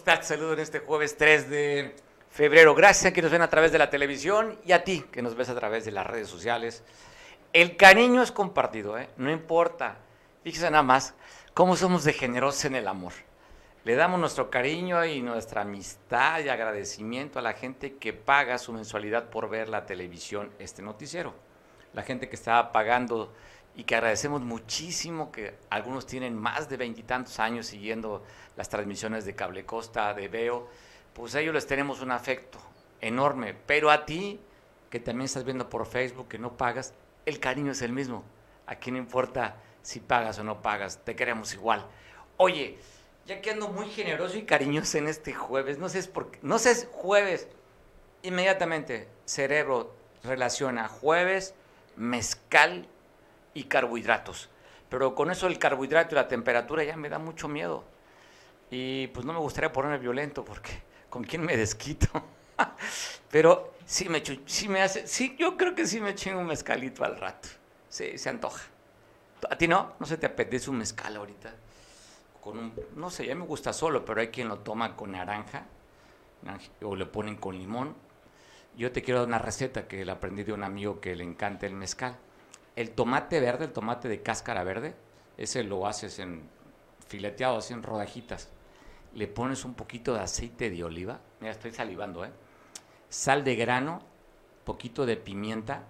estás? Saludo en este jueves 3 de febrero. Gracias a quienes nos ven a través de la televisión y a ti que nos ves a través de las redes sociales. El cariño es compartido, ¿eh? no importa. Fíjese nada más cómo somos de generosos en el amor. Le damos nuestro cariño y nuestra amistad y agradecimiento a la gente que paga su mensualidad por ver la televisión, este noticiero. La gente que está pagando y que agradecemos muchísimo que algunos tienen más de veintitantos años siguiendo las transmisiones de Cable Costa, de Veo, pues a ellos les tenemos un afecto enorme, pero a ti, que también estás viendo por Facebook, que no pagas, el cariño es el mismo. Aquí no importa si pagas o no pagas, te queremos igual. Oye, ya que ando muy generoso y cariñoso en este jueves, no sé por no sé es jueves, inmediatamente cerebro relaciona jueves, mezcal y carbohidratos. Pero con eso el carbohidrato y la temperatura ya me da mucho miedo. Y pues no me gustaría ponerme violento porque con quién me desquito. Pero sí me, sí me hace, sí, yo creo que sí me chingo un mezcalito al rato. Sí, se antoja. ¿A ti no? ¿No se te apetece un mezcal ahorita? No sé, ya me gusta solo, pero hay quien lo toma con naranja o le ponen con limón. Yo te quiero dar una receta que le aprendí de un amigo que le encanta el mezcal el tomate verde, el tomate de cáscara verde, ese lo haces en fileteado, así en rodajitas. Le pones un poquito de aceite de oliva, mira, estoy salivando, ¿eh? Sal de grano, poquito de pimienta,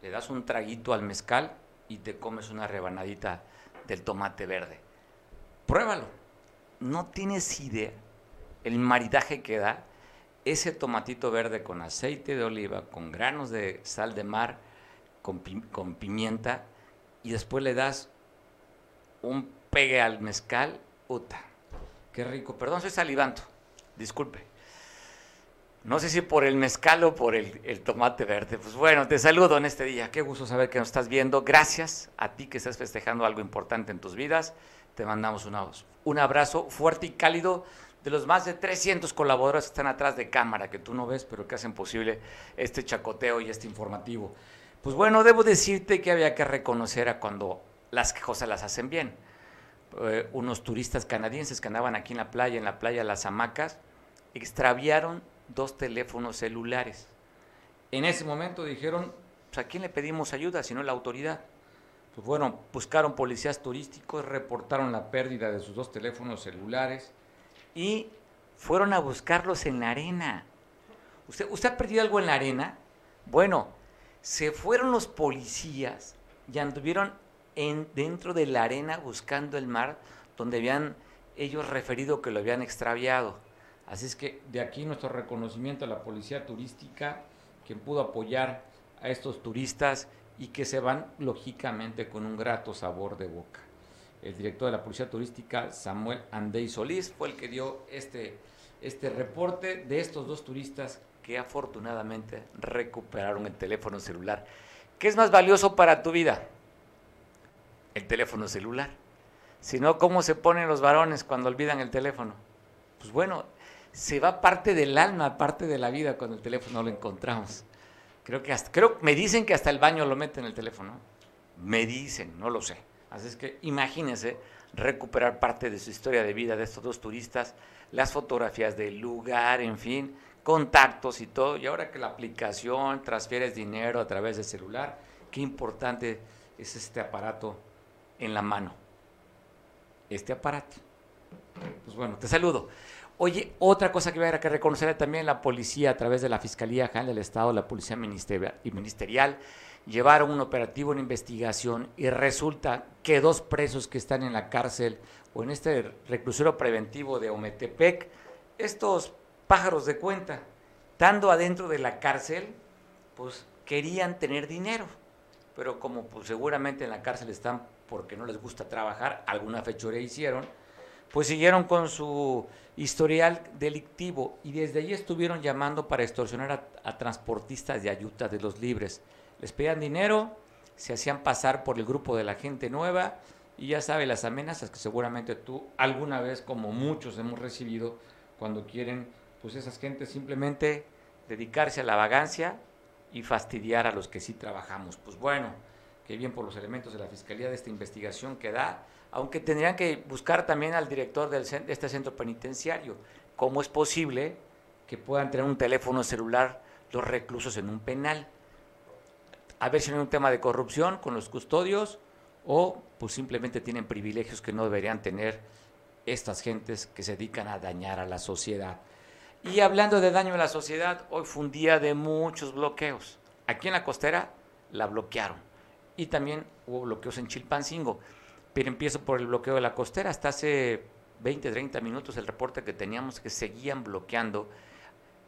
le das un traguito al mezcal y te comes una rebanadita del tomate verde. Pruébalo. No tienes idea el maridaje que da ese tomatito verde con aceite de oliva, con granos de sal de mar, con, pimienta y después le das un pegue al mezcal, puta, qué rico. Perdón, soy salivando, disculpe. No sé si por el mezcal o por el, tomate verde. Pues bueno, te saludo en este día. Qué gusto saber que nos estás viendo. Gracias a ti que estás festejando algo importante en tus vidas. Te mandamos un, un abrazo fuerte y cálido de los más de 300 colaboradores que están atrás de cámara, que tú no ves, pero que hacen posible este chacoteo y este informativo. Pues bueno, debo decirte que había que reconocer a cuando las cosas las hacen bien. Eh, unos turistas canadienses que andaban aquí en la playa, en la playa Las Hamacas, extraviaron dos teléfonos celulares. En ese momento dijeron, pues, ¿a quién le pedimos ayuda si no la autoridad? Pues bueno, buscaron policías turísticos, reportaron la pérdida de sus dos teléfonos celulares y fueron a buscarlos en la arena. ¿Usted, ¿Usted ha perdido algo en la arena? Bueno, se fueron los policías y anduvieron en, dentro de la arena buscando el mar donde habían ellos referido que lo habían extraviado. Así es que de aquí nuestro reconocimiento a la policía turística, quien pudo apoyar a estos turistas y que se van lógicamente con un grato sabor de boca. El director de la policía turística, Samuel Andey Solís, fue el que dio este, este reporte de estos dos turistas que afortunadamente recuperaron el teléfono celular. ¿Qué es más valioso para tu vida? El teléfono celular. Si no, ¿cómo se ponen los varones cuando olvidan el teléfono? Pues bueno, se va parte del alma, parte de la vida cuando el teléfono lo encontramos. Creo que hasta, creo, me dicen que hasta el baño lo meten en el teléfono. Me dicen, no lo sé. Así es que imagínense recuperar parte de su historia de vida de estos dos turistas, las fotografías del lugar, en fin, contactos y todo. Y ahora que la aplicación transfieres dinero a través del celular, qué importante es este aparato en la mano. Este aparato. Pues bueno, te saludo. Oye, otra cosa que voy a reconocer también la policía a través de la Fiscalía General del Estado, la Policía Ministerial, llevaron un operativo, una investigación y resulta que dos presos que están en la cárcel o en este reclusorio preventivo de Ometepec, estos pájaros de cuenta. Estando adentro de la cárcel, pues querían tener dinero, pero como pues, seguramente en la cárcel están porque no les gusta trabajar, alguna fechoría hicieron, pues siguieron con su historial delictivo y desde allí estuvieron llamando para extorsionar a, transportistas de ayuda de los libres. Les pedían dinero, se hacían pasar por el grupo de la gente nueva y ya sabe las amenazas que seguramente tú alguna vez, como muchos hemos recibido, cuando quieren pues esas gentes simplemente dedicarse a la vagancia y fastidiar a los que sí trabajamos. Pues bueno, qué bien por los elementos de la Fiscalía de esta investigación que da, aunque tendrían que buscar también al director del, de este centro penitenciario. cómo es posible que puedan tener un teléfono celular los reclusos en un penal. A ver si no hay un tema de corrupción con los custodios o pues simplemente tienen privilegios que no deberían tener estas gentes que se dedican a dañar a la sociedad. Y hablando de daño a la sociedad, hoy fue un día de muchos bloqueos. Aquí en la costera la bloquearon. Y también hubo bloqueos en Chilpancingo. Pero empiezo por el bloqueo de la costera. Hasta hace 20, 30 minutos el reporte que teníamos que seguían bloqueando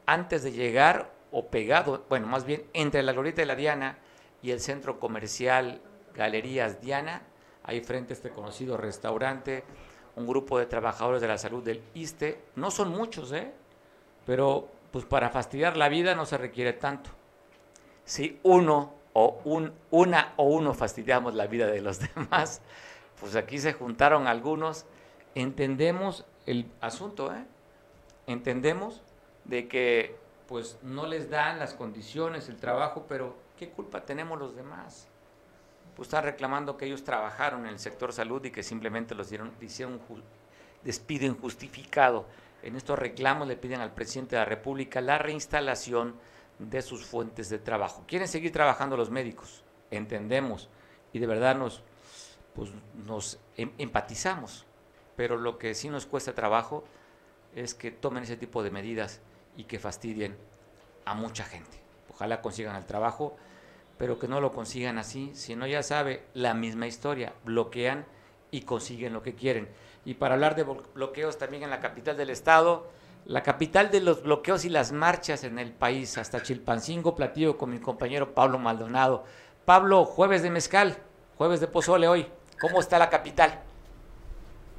antes de llegar o pegado, bueno, más bien entre la Glorieta de la Diana y el centro comercial Galerías Diana, ahí frente a este conocido restaurante, un grupo de trabajadores de la salud del ISTE, no son muchos, ¿eh? Pero pues para fastidiar la vida no se requiere tanto. Si uno o un, una o uno fastidiamos la vida de los demás, pues aquí se juntaron algunos, entendemos el asunto, ¿eh? Entendemos de que pues no les dan las condiciones, el trabajo, pero ¿qué culpa tenemos los demás? Pues están reclamando que ellos trabajaron en el sector salud y que simplemente los dieron, hicieron un despido injustificado. En estos reclamos le piden al presidente de la República la reinstalación de sus fuentes de trabajo. Quieren seguir trabajando los médicos, entendemos, y de verdad nos, pues, nos em, empatizamos, pero lo que sí nos cuesta trabajo es que tomen ese tipo de medidas y que fastidien a mucha gente. Ojalá consigan el trabajo, pero que no lo consigan así, si no ya sabe la misma historia, bloquean y consiguen lo que quieren. Y para hablar de bloqueos también en la capital del estado, la capital de los bloqueos y las marchas en el país, hasta Chilpancingo, platillo con mi compañero Pablo Maldonado. Pablo, jueves de mezcal, jueves de pozole hoy, ¿cómo está la capital?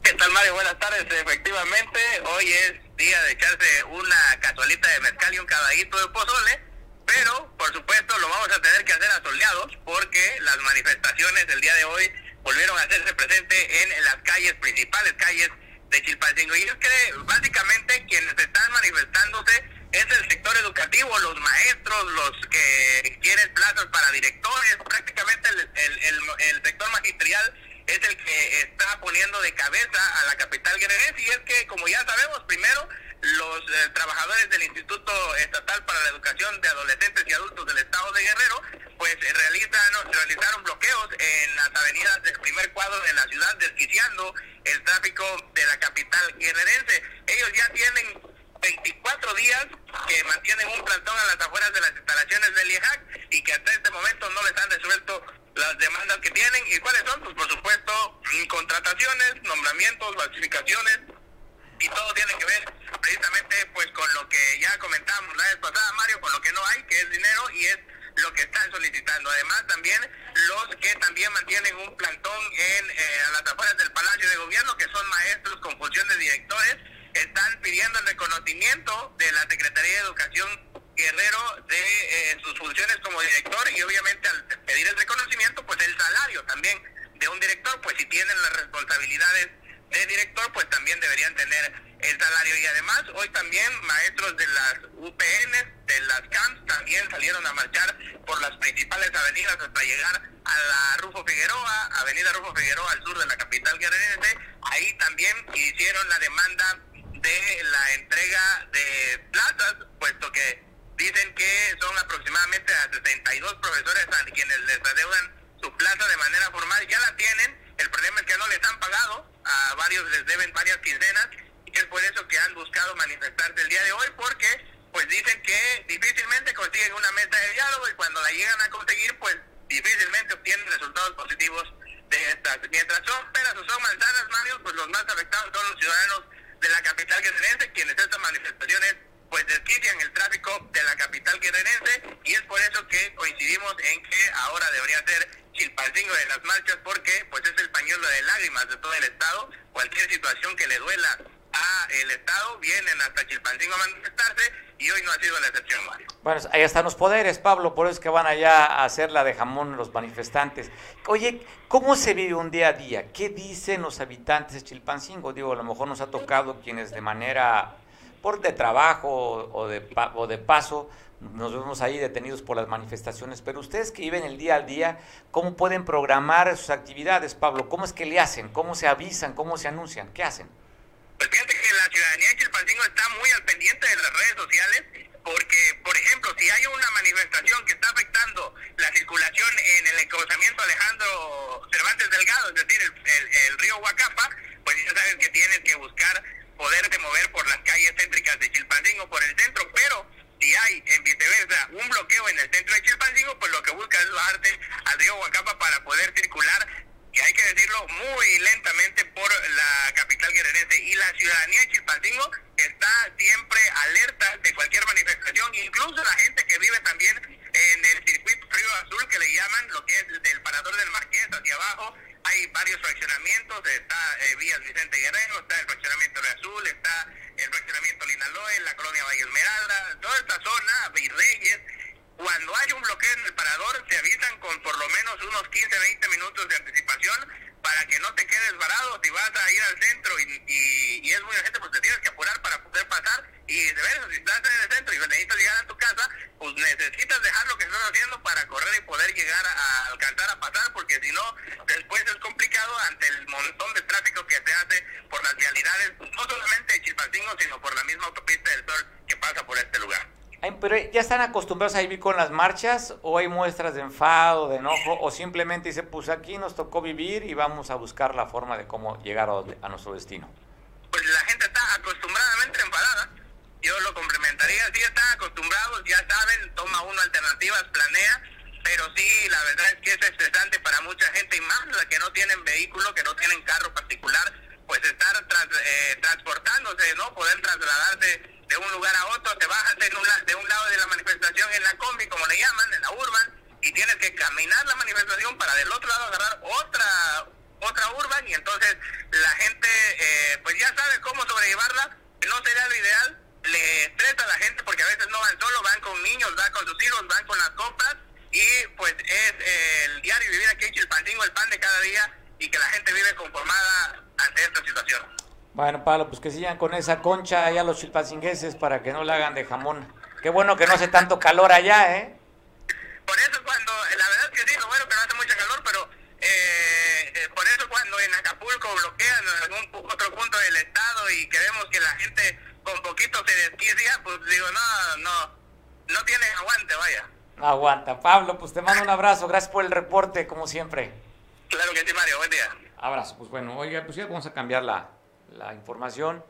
¿Qué tal Mario? Buenas tardes, efectivamente, hoy es día de echarse una casualita de mezcal y un caballito de pozole, pero por supuesto lo vamos a tener que hacer asoleados porque las manifestaciones del día de hoy volvieron a hacerse presente en las calles, principales calles de Chilpancingo. Y es que básicamente quienes están manifestándose es el sector educativo, los maestros, los que quieren plazas para directores, prácticamente el, el, el sector magisterial es el que está poniendo de cabeza a la capital guerrerense y es que, como ya sabemos, primero los eh, trabajadores del Instituto Estatal para la Educación de Adolescentes y Adultos del Estado de Guerrero, pues realizan, realizaron bloqueos en las avenidas del primer cuadro de la ciudad, desquiciando el tráfico de la capital guerrerense. Ellos ya tienen 24 días que mantienen un plantón a las afueras de las instalaciones del IEJAC y que hasta este momento no les han resuelto las demandas que tienen. ¿Y cuáles son? Pues por supuesto, contrataciones, nombramientos, clasificaciones, y todo tiene que ver precisamente pues con lo que ya comentamos la vez pasada, Mario, con lo que no hay, que es dinero, y es lo que están solicitando. Además, también los que también mantienen un plantón en eh, a las afueras del Palacio de Gobierno, que son maestros con función de directores, están pidiendo el reconocimiento de la Secretaría de Educación Guerrero de eh, sus funciones como director y obviamente al pedir el reconocimiento, pues el salario también de un director, pues si tienen las responsabilidades de director, pues también deberían tener el salario. Y además, hoy también maestros de las UPN, de las CAMPS, también salieron a marchar por las principales avenidas hasta llegar a la Rufo Figueroa, Avenida Rufo Figueroa al sur de la capital guerrerense. Ahí también hicieron la demanda de la entrega de plazas, puesto que Dicen que son aproximadamente a 62 profesores a quienes les adeudan su plaza de manera formal. Ya la tienen, el problema es que no les han pagado, a varios les deben varias quincenas y es por eso que han buscado manifestarse el día de hoy porque pues dicen que difícilmente consiguen una meta de diálogo y cuando la llegan a conseguir pues difícilmente obtienen resultados positivos de estas. Mientras son peras o son manzanas, Mario, pues los más afectados son los ciudadanos de la capital guerrerense, quienes estas manifestaciones pues desquician el tráfico de la capital guerrerense y es por eso que coincidimos en que ahora debería ser Chilpancingo de las marchas porque pues es el pañuelo de lágrimas de todo el estado. Cualquier situación que le duela a el estado vienen hasta Chilpancingo a manifestarse y hoy no ha sido la excepción, Mario. Bueno, ahí están los poderes, Pablo, por eso es que van allá a hacer la de jamón los manifestantes. Oye, ¿cómo se vive un día a día? ¿Qué dicen los habitantes de Chilpancingo? Digo, a lo mejor nos ha tocado quienes de manera por de trabajo o de, o de paso, nos vemos ahí detenidos por las manifestaciones, pero ustedes que viven el día al día, ¿cómo pueden programar sus actividades, Pablo? ¿Cómo es que le hacen? ¿Cómo se avisan? ¿Cómo se anuncian? ¿Qué hacen? Pues fíjate que la ciudadanía de Chilpancingo está muy al pendiente de las redes sociales porque, por ejemplo, si hay una manifestación que está afectando la circulación en el encruzamiento Alejandro Cervantes Delgado, es decir, el, río Huacapa, pues ya sabes que tienes que buscar poderte mover por las calles céntricas de Chilpancingo, por el centro, pero si hay en viceversa un bloqueo en el centro de Chilpancingo, pues lo que busca es bajarte al río Huacapa para poder circular que hay que decirlo muy lentamente por la capital guerrerense. Y la ciudadanía de Chilpancingo está siempre alerta de cualquier manifestación, incluso la gente que vive también en el circuito Río Azul que le llaman lo que es del parador del Marqués hacia abajo, hay varios fraccionamientos, está eh, Vías Vicente Guerrero, está el fraccionamiento Río Azul, está el fraccionamiento Linaloe, la colonia Valle Esmeralda, toda esta zona, Virreyes, cuando hay un bloqueo en el parador, se avisan con por lo menos unos 15, 20 minutos de anticipación para que no te quedes varado si vas a ir al centro y, y, es muy urgente, pues te tienes que apurar para poder pasar. Y de verdad, si estás en el centro y necesitas llegar a tu casa, pues necesitas dejar lo que estás haciendo para correr y poder llegar a, alcanzar a pasar, porque si no, después es complicado ante el montón de tráfico que se hace por las vialidades, no solamente de Chilpancingo, sino por la misma autopista del Sol que pasa por este lugar. Pero ya están acostumbrados a vivir con las marchas o hay muestras de enfado, de enojo o simplemente dice, pues aquí nos tocó vivir y vamos a buscar la forma de cómo llegar a, nuestro destino. Pues la gente está acostumbradamente enfadada. Yo lo complementaría, sí están acostumbrados, ya saben, toma uno alternativas, planea, pero sí, la verdad es que es estresante para mucha gente y más la que no tienen vehículo, que no tienen carro particular, pues estar eh, transportándose, ¿no? Poder trasladarse de un lugar a otro, te bajas de un, de un lado de la manifestación en la combi, como le llaman, en la urban, y tienes que caminar la manifestación para del otro lado agarrar otra otra urban y entonces la gente eh, pues ya sabe cómo sobrellevarla, no sería lo ideal, le estresa a la gente porque a veces no van solo, van con niños, van con sus hijos, van con las compras y pues es el diario vivir aquí en Chilpancingo, el pan de cada día y que la gente vive conformada ante esta situación. Bueno, Pablo, pues que sigan con esa concha allá los chilpancingueses para que no la hagan de jamón. Qué bueno que no hace tanto calor allá, ¿eh? Por eso cuando, la verdad es que sí, lo bueno que no hace mucho calor, pero eh, eh, por eso cuando en Acapulco bloquean en algún otro punto del estado y que vemos que la gente con poquito se desquicia, pues digo, no, no, no tiene aguante, vaya. aguanta. Pablo, pues te mando un abrazo, gracias por el reporte, como siempre. Claro que sí, Mario, buen día. Abrazo, pues bueno, oiga, pues ya vamos a cambiar la, la información,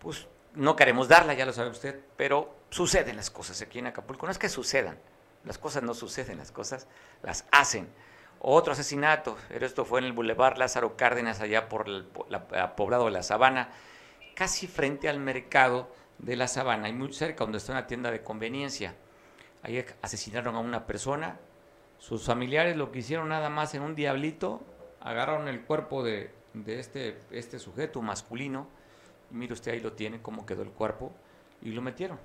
pues no queremos darla, ya lo sabe usted, pero suceden las cosas aquí en Acapulco. No es que sucedan, las cosas no suceden, las cosas las hacen. Otro asesinato, pero esto fue en el Boulevard Lázaro Cárdenas, allá por el poblado de La Sabana, casi frente al mercado de La Sabana, y muy cerca donde está una tienda de conveniencia. Ahí asesinaron a una persona, sus familiares lo que hicieron nada más en un diablito, agarraron el cuerpo de, de este, este sujeto masculino. mire usted ahí lo tiene, cómo quedó el cuerpo, y lo metieron.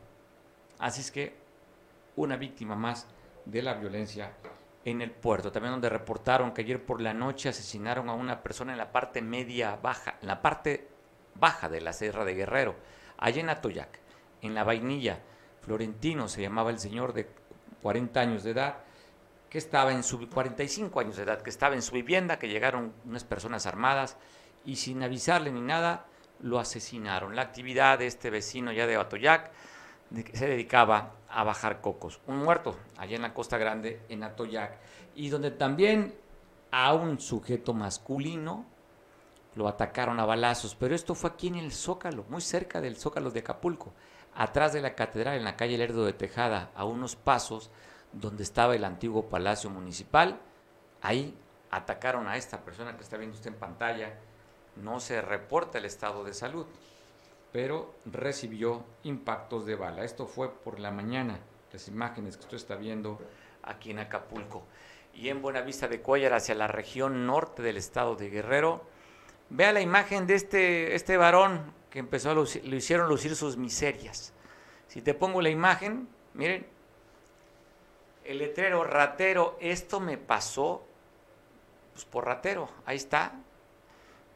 Así es que una víctima más de la violencia en el puerto. También donde reportaron que ayer por la noche asesinaron a una persona en la parte media baja, en la parte baja de la Sierra de Guerrero, allá en Atoyac, en la vainilla. Florentino se llamaba el señor de 40 años de edad, que estaba en su 45 años de edad, que estaba en su vivienda, que llegaron unas personas armadas y sin avisarle ni nada lo asesinaron. La actividad de este vecino ya de Atoyac se dedicaba a bajar cocos. Un muerto allá en la Costa Grande, en Atoyac, y donde también a un sujeto masculino lo atacaron a balazos, pero esto fue aquí en el Zócalo, muy cerca del Zócalo de Acapulco, atrás de la catedral, en la calle Lerdo de Tejada, a unos pasos donde estaba el antiguo Palacio Municipal. Ahí atacaron a esta persona que está viendo usted en pantalla. No se reporta el estado de salud, pero recibió impactos de bala. Esto fue por la mañana, las imágenes que usted está viendo aquí en Acapulco. Y en Buenavista de Cuellar, hacia la región norte del estado de Guerrero, vea la imagen de este, este varón que empezó a lo hicieron lucir sus miserias. Si te pongo la imagen, miren, el letrero ratero, esto me pasó pues por ratero, ahí está,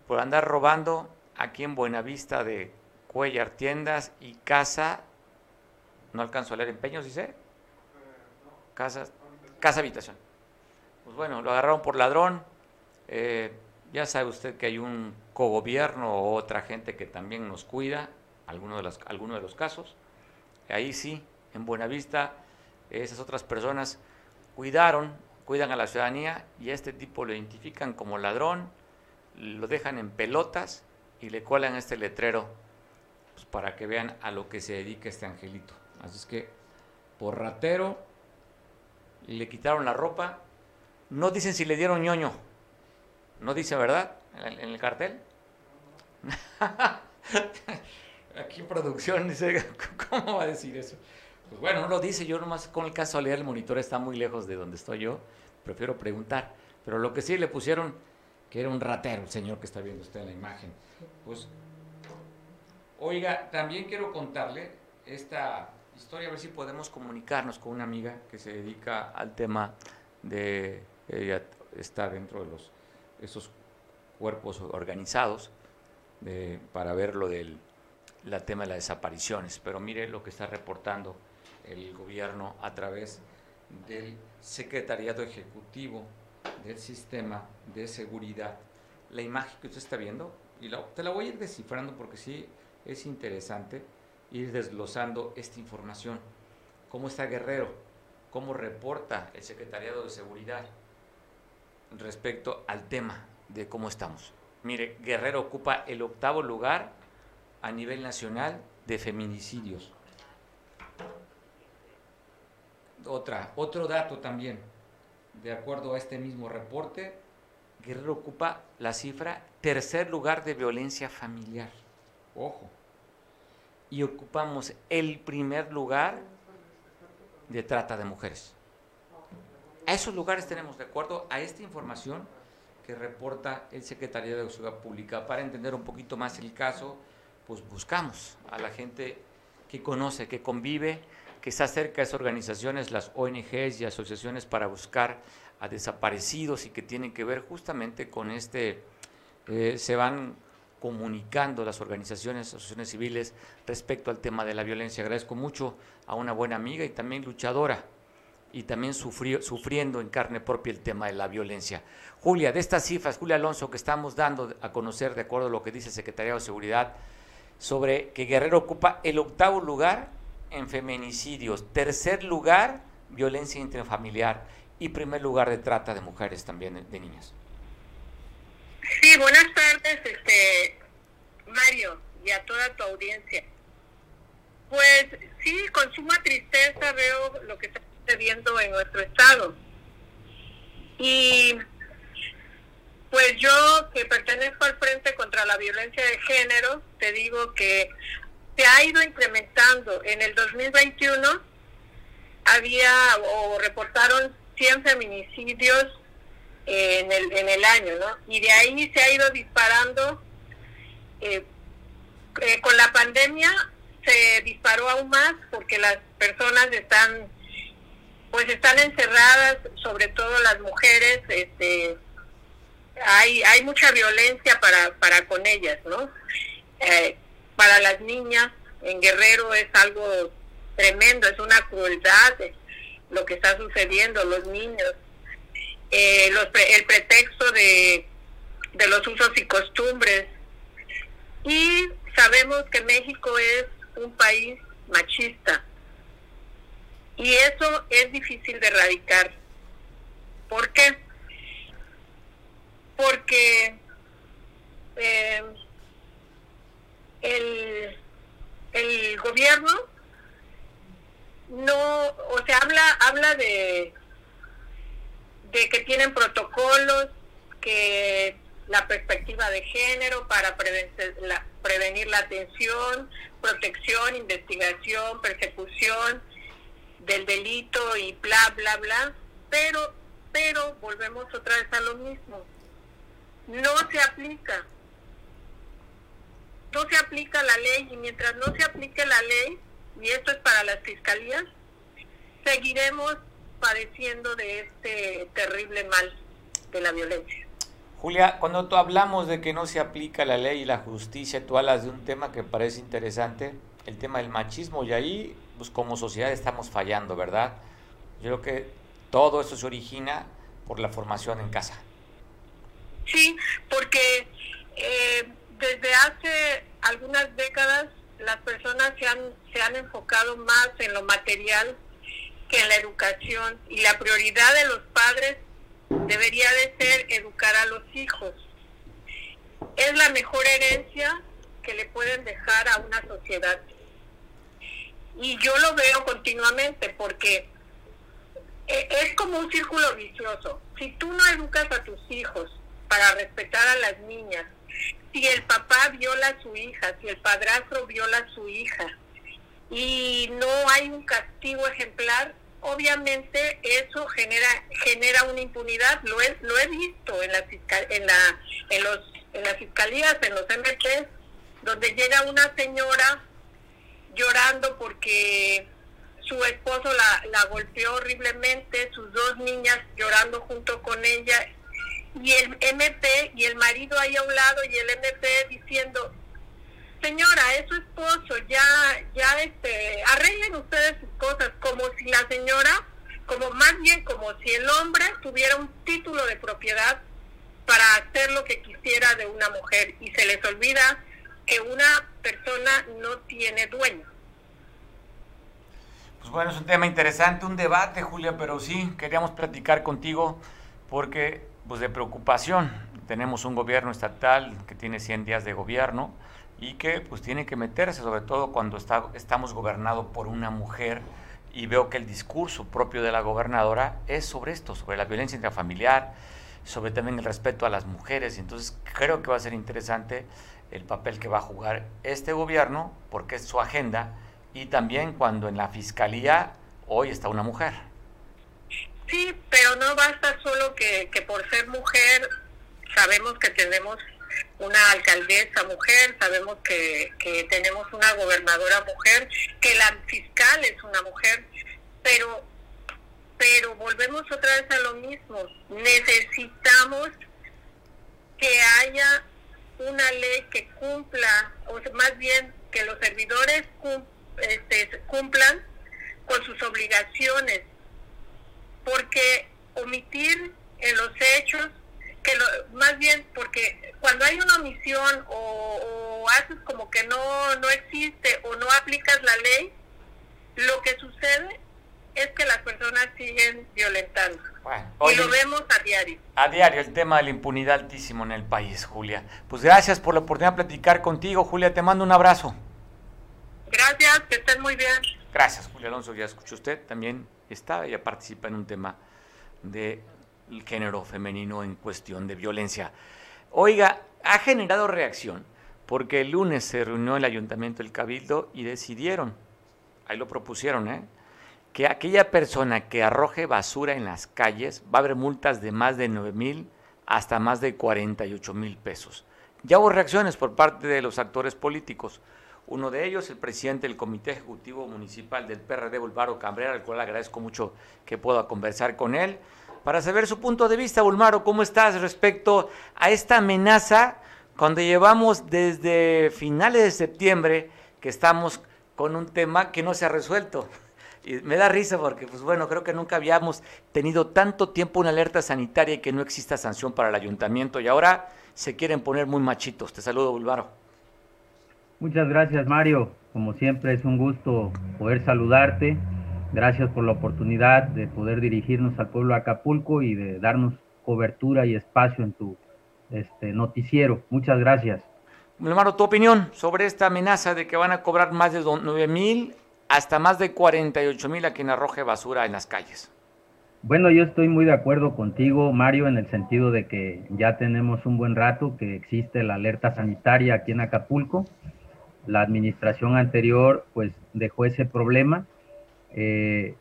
por andar robando aquí en Buenavista de Cuellar Tiendas y Casa, no alcanzo a leer empeños, dice, casa, casa habitación. Pues bueno, lo agarraron por ladrón, eh, Ya sabe usted que hay un cogobierno o otra gente que también nos cuida, algunos de de los casos. Ahí sí, en Buenavista, esas otras personas cuidaron, cuidan a la ciudadanía y a este tipo lo identifican como ladrón, lo dejan en pelotas y le cuelan este letrero pues, para que vean a lo que se dedica este angelito. Así es que, por ratero, le quitaron la ropa. No dicen si le dieron ñoño. No dice, ¿verdad? En el, cartel. Aquí producción dice, ¿cómo va a decir eso? Pues bueno, no lo dice, yo nomás con el leer el monitor está muy lejos de donde estoy yo, prefiero preguntar. Pero lo que sí le pusieron, que era un ratero, el señor que está viendo usted en la imagen. Pues, oiga, también quiero contarle esta historia, a ver si podemos comunicarnos con una amiga que se dedica al tema de, ella está dentro de los, esos cuerpos organizados para ver lo del la tema de las desapariciones. Pero mire lo que está reportando el gobierno a través del Secretariado Ejecutivo del Sistema de Seguridad. La imagen que usted está viendo, y te la voy a ir descifrando porque sí es interesante ir desglosando esta información. ¿Cómo está Guerrero? ¿Cómo reporta el Secretariado de Seguridad respecto al tema de cómo estamos? Mire, Guerrero ocupa el octavo lugar a nivel nacional de feminicidios. Otra, otro dato también, de acuerdo a este mismo reporte, Guerrero ocupa la cifra tercer lugar de violencia familiar. Ojo. Y ocupamos el primer lugar de trata de mujeres. A esos lugares tenemos, de acuerdo a esta información que reporta el Secretario de Seguridad Pública, para entender un poquito más el caso, pues buscamos a la gente que conoce, que convive, que está cerca de esas organizaciones, las ONGs y asociaciones para buscar a desaparecidos y que tienen que ver justamente con este, eh, se van comunicando las organizaciones, asociaciones civiles respecto al tema de la violencia. Agradezco mucho a una buena amiga y también luchadora y también sufriendo en carne propia el tema de la violencia. Julia, de estas cifras, Julia Alonso, que estamos dando a conocer de acuerdo a lo que dice el Secretario de Seguridad, sobre que Guerrero ocupa el octavo lugar en feminicidios, tercer lugar violencia intrafamiliar y primer lugar de trata de mujeres también de niñas. Sí, buenas tardes, este Mario y a toda tu audiencia. Pues sí, con suma tristeza veo lo que está sucediendo en nuestro estado. Y pues yo, que pertenezco al Frente contra la Violencia de Género, te digo que se ha ido incrementando. En el 2021 había o reportaron 100 feminicidios en el, en el año, ¿no? Y de ahí se ha ido disparando. Eh, eh, con la pandemia se disparó aún más porque las personas están pues están encerradas, sobre todo las mujeres, este, hay, hay mucha violencia para, para con ellas, ¿no? Eh, para las niñas en Guerrero es algo tremendo, es una crueldad lo que está sucediendo, los niños, eh, los el pretexto de, de los usos y costumbres. Y sabemos que México es un país machista y eso es difícil de erradicar. ¿Por qué? porque eh, el, el gobierno no, o sea, habla, habla de, de que tienen protocolos, que la perspectiva de género para la, prevenir la atención, protección, investigación, persecución del delito y bla, bla, bla, pero, pero volvemos otra vez a lo mismo no se aplica. No se aplica la ley y mientras no se aplique la ley, y esto es para las fiscalías, seguiremos padeciendo de este terrible mal de la violencia. Julia, cuando tú hablamos de que no se aplica la ley y la justicia, tú hablas de un tema que parece interesante, el tema del machismo, y ahí, pues como sociedad estamos fallando, ¿verdad? Yo creo que todo eso se origina por la formación en casa. Sí, porque eh, desde hace algunas décadas las personas se han, se han enfocado más en lo material que en la educación y la prioridad de los padres debería de ser educar a los hijos. Es la mejor herencia que le pueden dejar a una sociedad. Y yo lo veo continuamente porque eh, es como un círculo vicioso. Si tú no educas a tus hijos para respetar a las niñas, si el papá viola a su hija, si el padrastro viola a su hija y no hay un castigo ejemplar, obviamente eso genera genera una impunidad. Lo he, lo he visto en la, en, la, en, los, en las fiscalías, en los MPs, donde llega una señora llorando porque su esposo la, la golpeó horriblemente, sus dos niñas llorando junto con ella y el MP y el marido ahí a un lado y el MP diciendo, señora, es su esposo, ya, ya este, arreglen ustedes sus cosas, como si la señora, como más bien como si el hombre tuviera un título de propiedad para hacer lo que quisiera de una mujer y se les olvida que una persona no tiene dueño. Pues bueno, es un tema interesante, un debate, Julia, pero sí, queríamos platicar contigo porque pues de preocupación. Tenemos un gobierno estatal que tiene 100 días de gobierno y que pues tiene que meterse, sobre todo cuando está, estamos gobernados por una mujer y veo que el discurso propio de la gobernadora es sobre esto, sobre la violencia intrafamiliar, sobre también el respeto a las mujeres. Y entonces creo que va a ser interesante el papel que va a jugar este gobierno, porque es su agenda, y también cuando en la fiscalía hoy está una mujer. Sí, pero no basta solo que, que por ser mujer, sabemos que tenemos una alcaldesa mujer, sabemos que, que tenemos una gobernadora mujer, que la fiscal es una mujer, pero pero volvemos otra vez a lo mismo. Necesitamos que haya una ley que cumpla, o más bien que los servidores este, cumplan con sus obligaciones. Porque omitir en los hechos, que más bien porque cuando hay una omisión o, haces como que no, no existe o no aplicas la ley, lo que sucede es que las personas siguen violentando. y lo vemos a diario. A diario, el tema de la impunidad altísimo en el país, Julia. Pues gracias por la oportunidad de platicar contigo, Julia. Te mando un abrazo. Gracias, que estén muy bien. Gracias, Julia Alonso. Ya escuchó usted también está, ella participa en un tema del género femenino en cuestión de violencia. Oiga, ha generado reacción porque el lunes se reunió el ayuntamiento del Cabildo y decidieron, ahí lo propusieron, ¿eh? Que aquella persona que arroje basura en las calles va a haber multas de más de 9 mil hasta más de 48 mil pesos. Ya hubo reacciones por parte de los actores políticos. Uno de ellos, el presidente del Comité Ejecutivo Municipal del PRD, Bulmaro Cabrera, al cual agradezco mucho que pueda conversar con él, para saber su punto de vista. Bulmaro, ¿cómo estás respecto a esta amenaza cuando llevamos desde finales de septiembre que estamos con un tema que no se ha resuelto? Y me da risa porque, pues bueno, creo que nunca habíamos tenido tanto tiempo una alerta sanitaria y que no exista sanción para el ayuntamiento y ahora se quieren poner muy machitos. Te saludo, Bulmaro. Muchas gracias Mario, como siempre es un gusto poder saludarte. Gracias por la oportunidad de poder dirigirnos al pueblo de Acapulco y de darnos cobertura y espacio en tu este, noticiero. Muchas gracias. Hermano, tu opinión sobre esta amenaza de que van a cobrar más de 9 mil hasta más de 48 mil a quien arroje basura en las calles. Bueno, yo estoy muy de acuerdo contigo, Mario, en el sentido de que ya tenemos un buen rato que existe la alerta sanitaria aquí en Acapulco la administración anterior pues dejó ese problema eh,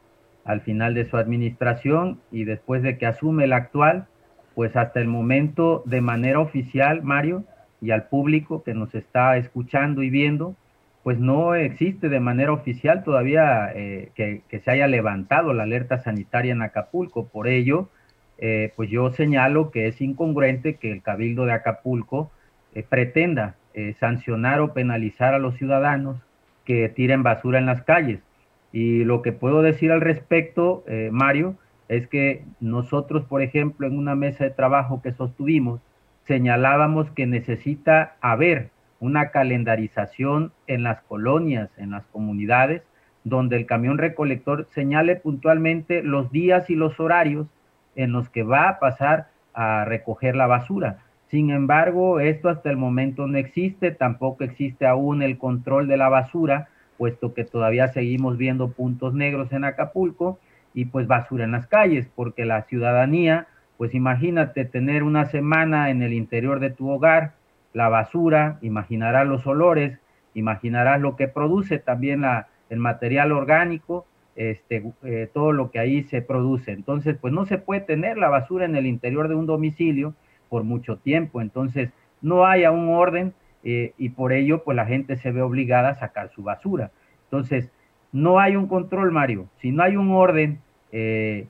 al final de su administración y después de que asume el actual, pues hasta el momento de manera oficial, Mario, y al público que nos está escuchando y viendo, pues no existe de manera oficial todavía eh, que, se haya levantado la alerta sanitaria en Acapulco. Por ello, eh, pues yo señalo que es incongruente que el Cabildo de Acapulco pretenda eh, sancionar o penalizar a los ciudadanos que tiren basura en las calles. Y lo que puedo decir al respecto, eh, Mario, es que nosotros, por ejemplo, en una mesa de trabajo que sostuvimos, señalábamos que necesita haber una calendarización en las colonias, en las comunidades, donde el camión recolector señale puntualmente los días y los horarios en los que va a pasar a recoger la basura. Sin embargo, esto hasta el momento no existe, tampoco existe aún el control de la basura, puesto que todavía seguimos viendo puntos negros en Acapulco y pues basura en las calles, porque la ciudadanía, pues imagínate tener una semana en el interior de tu hogar, la basura, imaginarás los olores, imaginarás lo que produce también la, el material orgánico, este, eh, todo lo que ahí se produce. Entonces, pues no se puede tener la basura en el interior de un domicilio por mucho tiempo. Entonces, no hay un orden eh, y por ello, pues la gente se ve obligada a sacar su basura. Entonces, no hay un control, Mario. Si no hay un orden eh,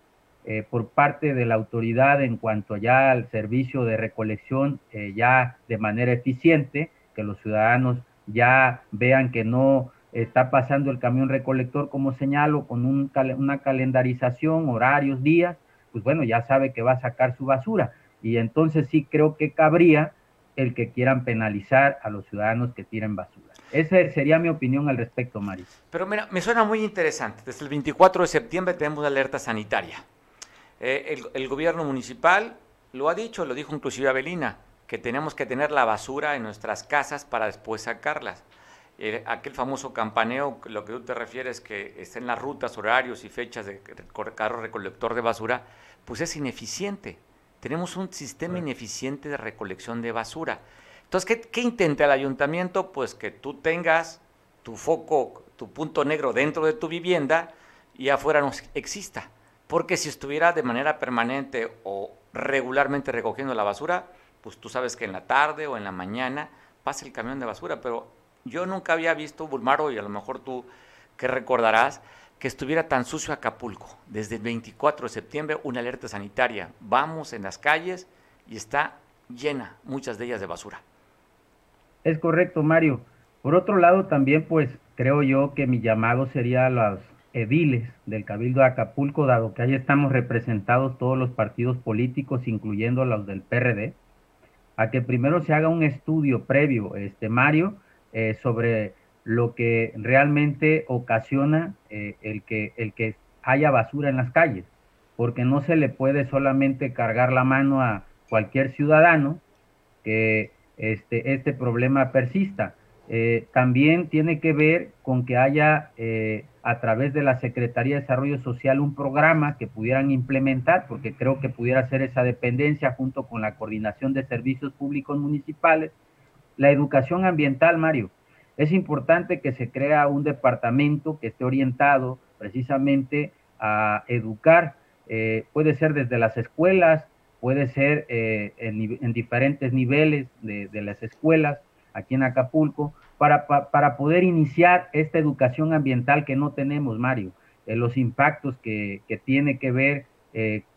por parte de la autoridad en cuanto ya al servicio de recolección, ya de manera eficiente, que los ciudadanos ya vean que no está pasando el camión recolector, como señalo, con un, una calendarización, horarios, días, pues bueno, ya sabe que va a sacar su basura. Y entonces sí creo que cabría el que quieran penalizar a los ciudadanos que tiren basura. Esa sería mi opinión al respecto, Maris. Pero mira, me suena muy interesante. Desde el 24 de septiembre tenemos alerta sanitaria. Eh, el, el, gobierno municipal lo ha dicho, lo dijo inclusive Avelina, que tenemos que tener la basura en nuestras casas para después sacarlas aquel famoso campaneo, lo que tú te refieres, que está en las rutas, horarios y fechas de carro recolector de basura, pues es ineficiente. Tenemos un sistema ineficiente de recolección de basura. Entonces, ¿qué, ¿qué, intenta el ayuntamiento? Pues que tú tengas tu foco, tu punto negro dentro de tu vivienda y afuera no exista. Porque si estuviera de manera permanente o regularmente recogiendo la basura, pues tú sabes que en la tarde o en la mañana pasa el camión de basura, pero yo nunca había visto, Bulmaro, y a lo mejor tú que recordarás, que estuviera tan sucio Acapulco. Desde el 24 de septiembre, una alerta sanitaria. Vamos en las calles y está llena, muchas de ellas de basura. Es correcto, Mario. Por otro lado, también, pues creo yo que mi llamado sería a los ediles del Cabildo de Acapulco, dado que ahí estamos representados todos los partidos políticos, incluyendo los del PRD, a que primero se haga un estudio previo, este Mario, eh, sobre lo que realmente ocasiona eh, el, que, el que haya basura en las calles, porque no se le puede solamente cargar la mano a cualquier ciudadano que este, este problema persista. Eh, también tiene que ver con que haya a través de la Secretaría de Desarrollo Social un programa que pudieran implementar, porque creo que pudiera ser esa dependencia junto con la coordinación de servicios públicos municipales, la educación ambiental, Mario. Es importante que se crea un departamento que esté orientado precisamente a educar, eh, puede ser desde las escuelas, puede ser eh, en, diferentes niveles de, las escuelas aquí en Acapulco, para, para, poder iniciar esta educación ambiental que no tenemos, Mario, eh, los impactos que, que, tiene que ver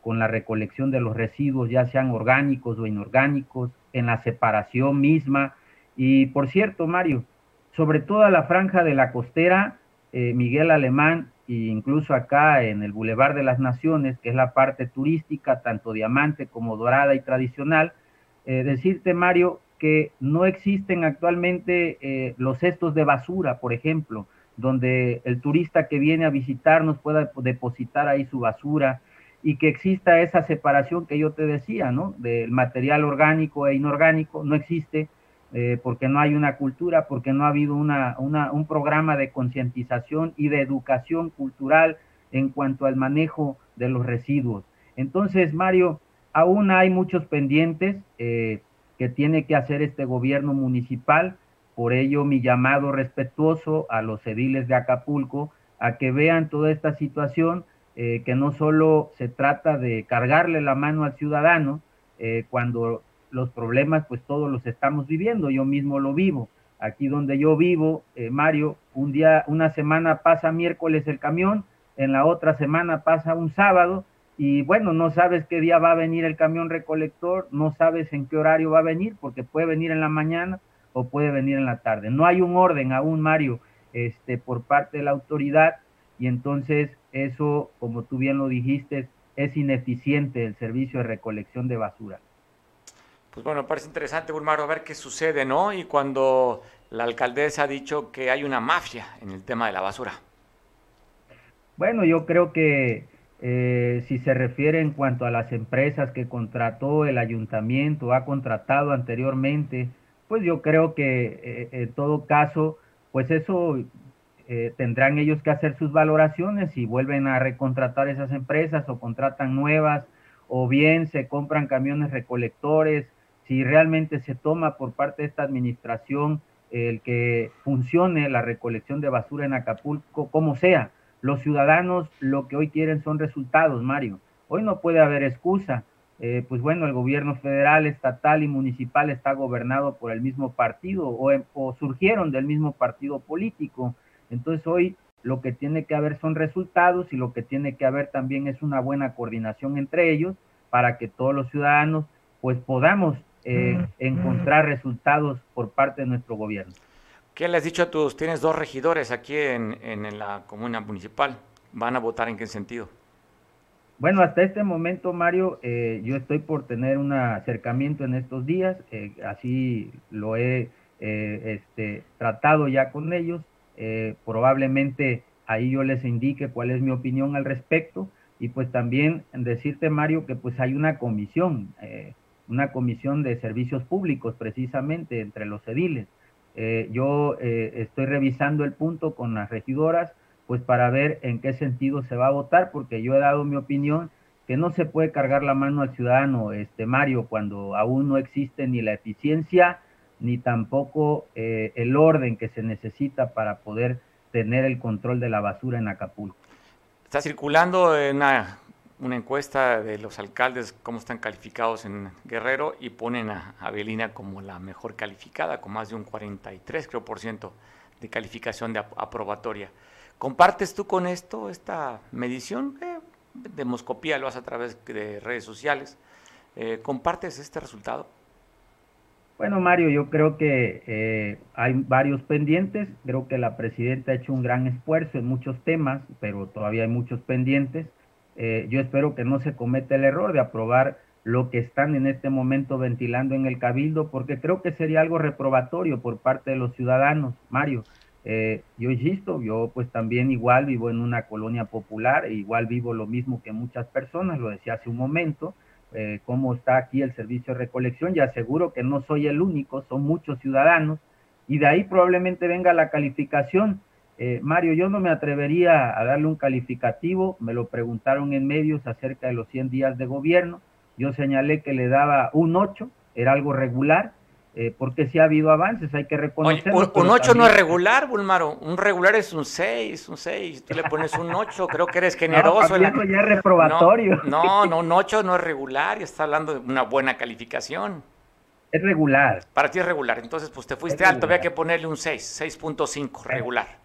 con la recolección de los residuos, ya sean orgánicos o inorgánicos, en la separación misma, y por cierto, Mario, sobre toda la franja de la costera, eh, Miguel Alemán, e incluso acá en el Boulevard de las Naciones, que es la parte turística, tanto diamante como dorada y tradicional, eh, decirte, Mario, que no existen actualmente eh, los cestos de basura, por ejemplo, donde el turista que viene a visitarnos pueda depositar ahí su basura y que exista esa separación que yo te decía, ¿no? Del material orgánico e inorgánico, no existe eh, porque no hay una cultura, porque no ha habido una, un programa de concientización y de educación cultural en cuanto al manejo de los residuos. Entonces, Mario, aún hay muchos pendientes eh, que tiene que hacer este gobierno municipal, por ello mi llamado respetuoso a los ediles de Acapulco a que vean toda esta situación, eh, que no solo se trata de cargarle la mano al ciudadano, cuando los problemas pues todos los estamos viviendo, yo mismo lo vivo. Aquí donde yo vivo, eh, Mario, un día, una semana pasa miércoles el camión, en la otra semana pasa un sábado y bueno, no sabes qué día va a venir el camión recolector, no sabes en qué horario va a venir, porque puede venir en la mañana o puede venir en la tarde. No hay un orden aún, Mario, este, por parte de la autoridad y entonces eso, como tú bien lo dijiste, es ineficiente el servicio de recolección de basura. Pues bueno, parece interesante, Bulmaro, a ver qué sucede, ¿no? Y cuando la alcaldesa ha dicho que hay una mafia en el tema de la basura. Bueno, yo creo que eh, si se refiere en cuanto a las empresas que contrató el ayuntamiento, ha contratado anteriormente, pues yo creo que eh, en todo caso, pues eso eh, tendrán ellos que hacer sus valoraciones y vuelven a recontratar esas empresas o contratan nuevas o bien se compran camiones recolectores, si realmente se toma por parte de esta administración el que funcione la recolección de basura en Acapulco, como sea. Los ciudadanos lo que hoy quieren son resultados, Mario. Hoy no puede haber excusa. Eh, pues bueno, el gobierno federal, estatal y municipal está gobernado por el mismo partido o, o surgieron del mismo partido político. Entonces hoy lo que tiene que haber son resultados y lo que tiene que haber también es una buena coordinación entre ellos para que todos los ciudadanos pues podamos eh, encontrar resultados por parte de nuestro gobierno. ¿Qué le has dicho a tus, tienes dos regidores aquí en, en, la comuna municipal? ¿Van a votar en qué sentido? Bueno, hasta este momento, Mario, eh, yo estoy por tener un acercamiento en estos días, eh, así lo he este, tratado ya con ellos, probablemente ahí yo les indique cuál es mi opinión al respecto y pues también decirte, Mario, que pues hay una comisión, una comisión de servicios públicos precisamente entre los ediles. Eh, yo eh, estoy revisando el punto con las regidoras, pues para ver en qué sentido se va a votar, porque yo he dado mi opinión que no se puede cargar la mano al ciudadano, este Mario, cuando aún no existe ni la eficiencia ni tampoco eh, el orden que se necesita para poder tener el control de la basura en Acapulco. Está circulando en una encuesta de los alcaldes, cómo están calificados en Guerrero, y ponen a Avelina como la mejor calificada, con más de un 43, creo, por ciento de calificación de aprobatoria. ¿Compartes tú con esto esta medición? Eh, demoscopía lo hace a través de redes sociales. Eh, ¿Compartes este resultado? Bueno, Mario, yo creo que eh, hay varios pendientes. Creo que la presidenta ha hecho un gran esfuerzo en muchos temas, pero todavía hay muchos pendientes. Eh, yo espero que no se cometa el error de aprobar lo que están en este momento ventilando en el cabildo, porque creo que sería algo reprobatorio por parte de los ciudadanos, Mario. Eh, yo insisto, yo pues también igual vivo en una colonia popular, e igual vivo lo mismo que muchas personas, lo decía hace un momento, eh, cómo está aquí el servicio de recolección, y aseguro que no soy el único, son muchos ciudadanos, y de ahí probablemente venga la calificación eh, Mario, yo no me atrevería a darle un calificativo, me lo preguntaron en medios acerca de los 100 días de gobierno, yo señalé que le daba un 8, era algo regular, eh, porque sí ha habido avances, hay que reconocerlo. un, 8 no es regular, Bulmaro, un regular es un 6, un 6, tú le pones un 8, creo que eres generoso. No, ya es reprobatorio. No, no, un 8 no es regular, y está hablando de una buena calificación. Es regular. Para ti es regular, entonces pues te fuiste alto, había que ponerle un 6, 6.5, regular.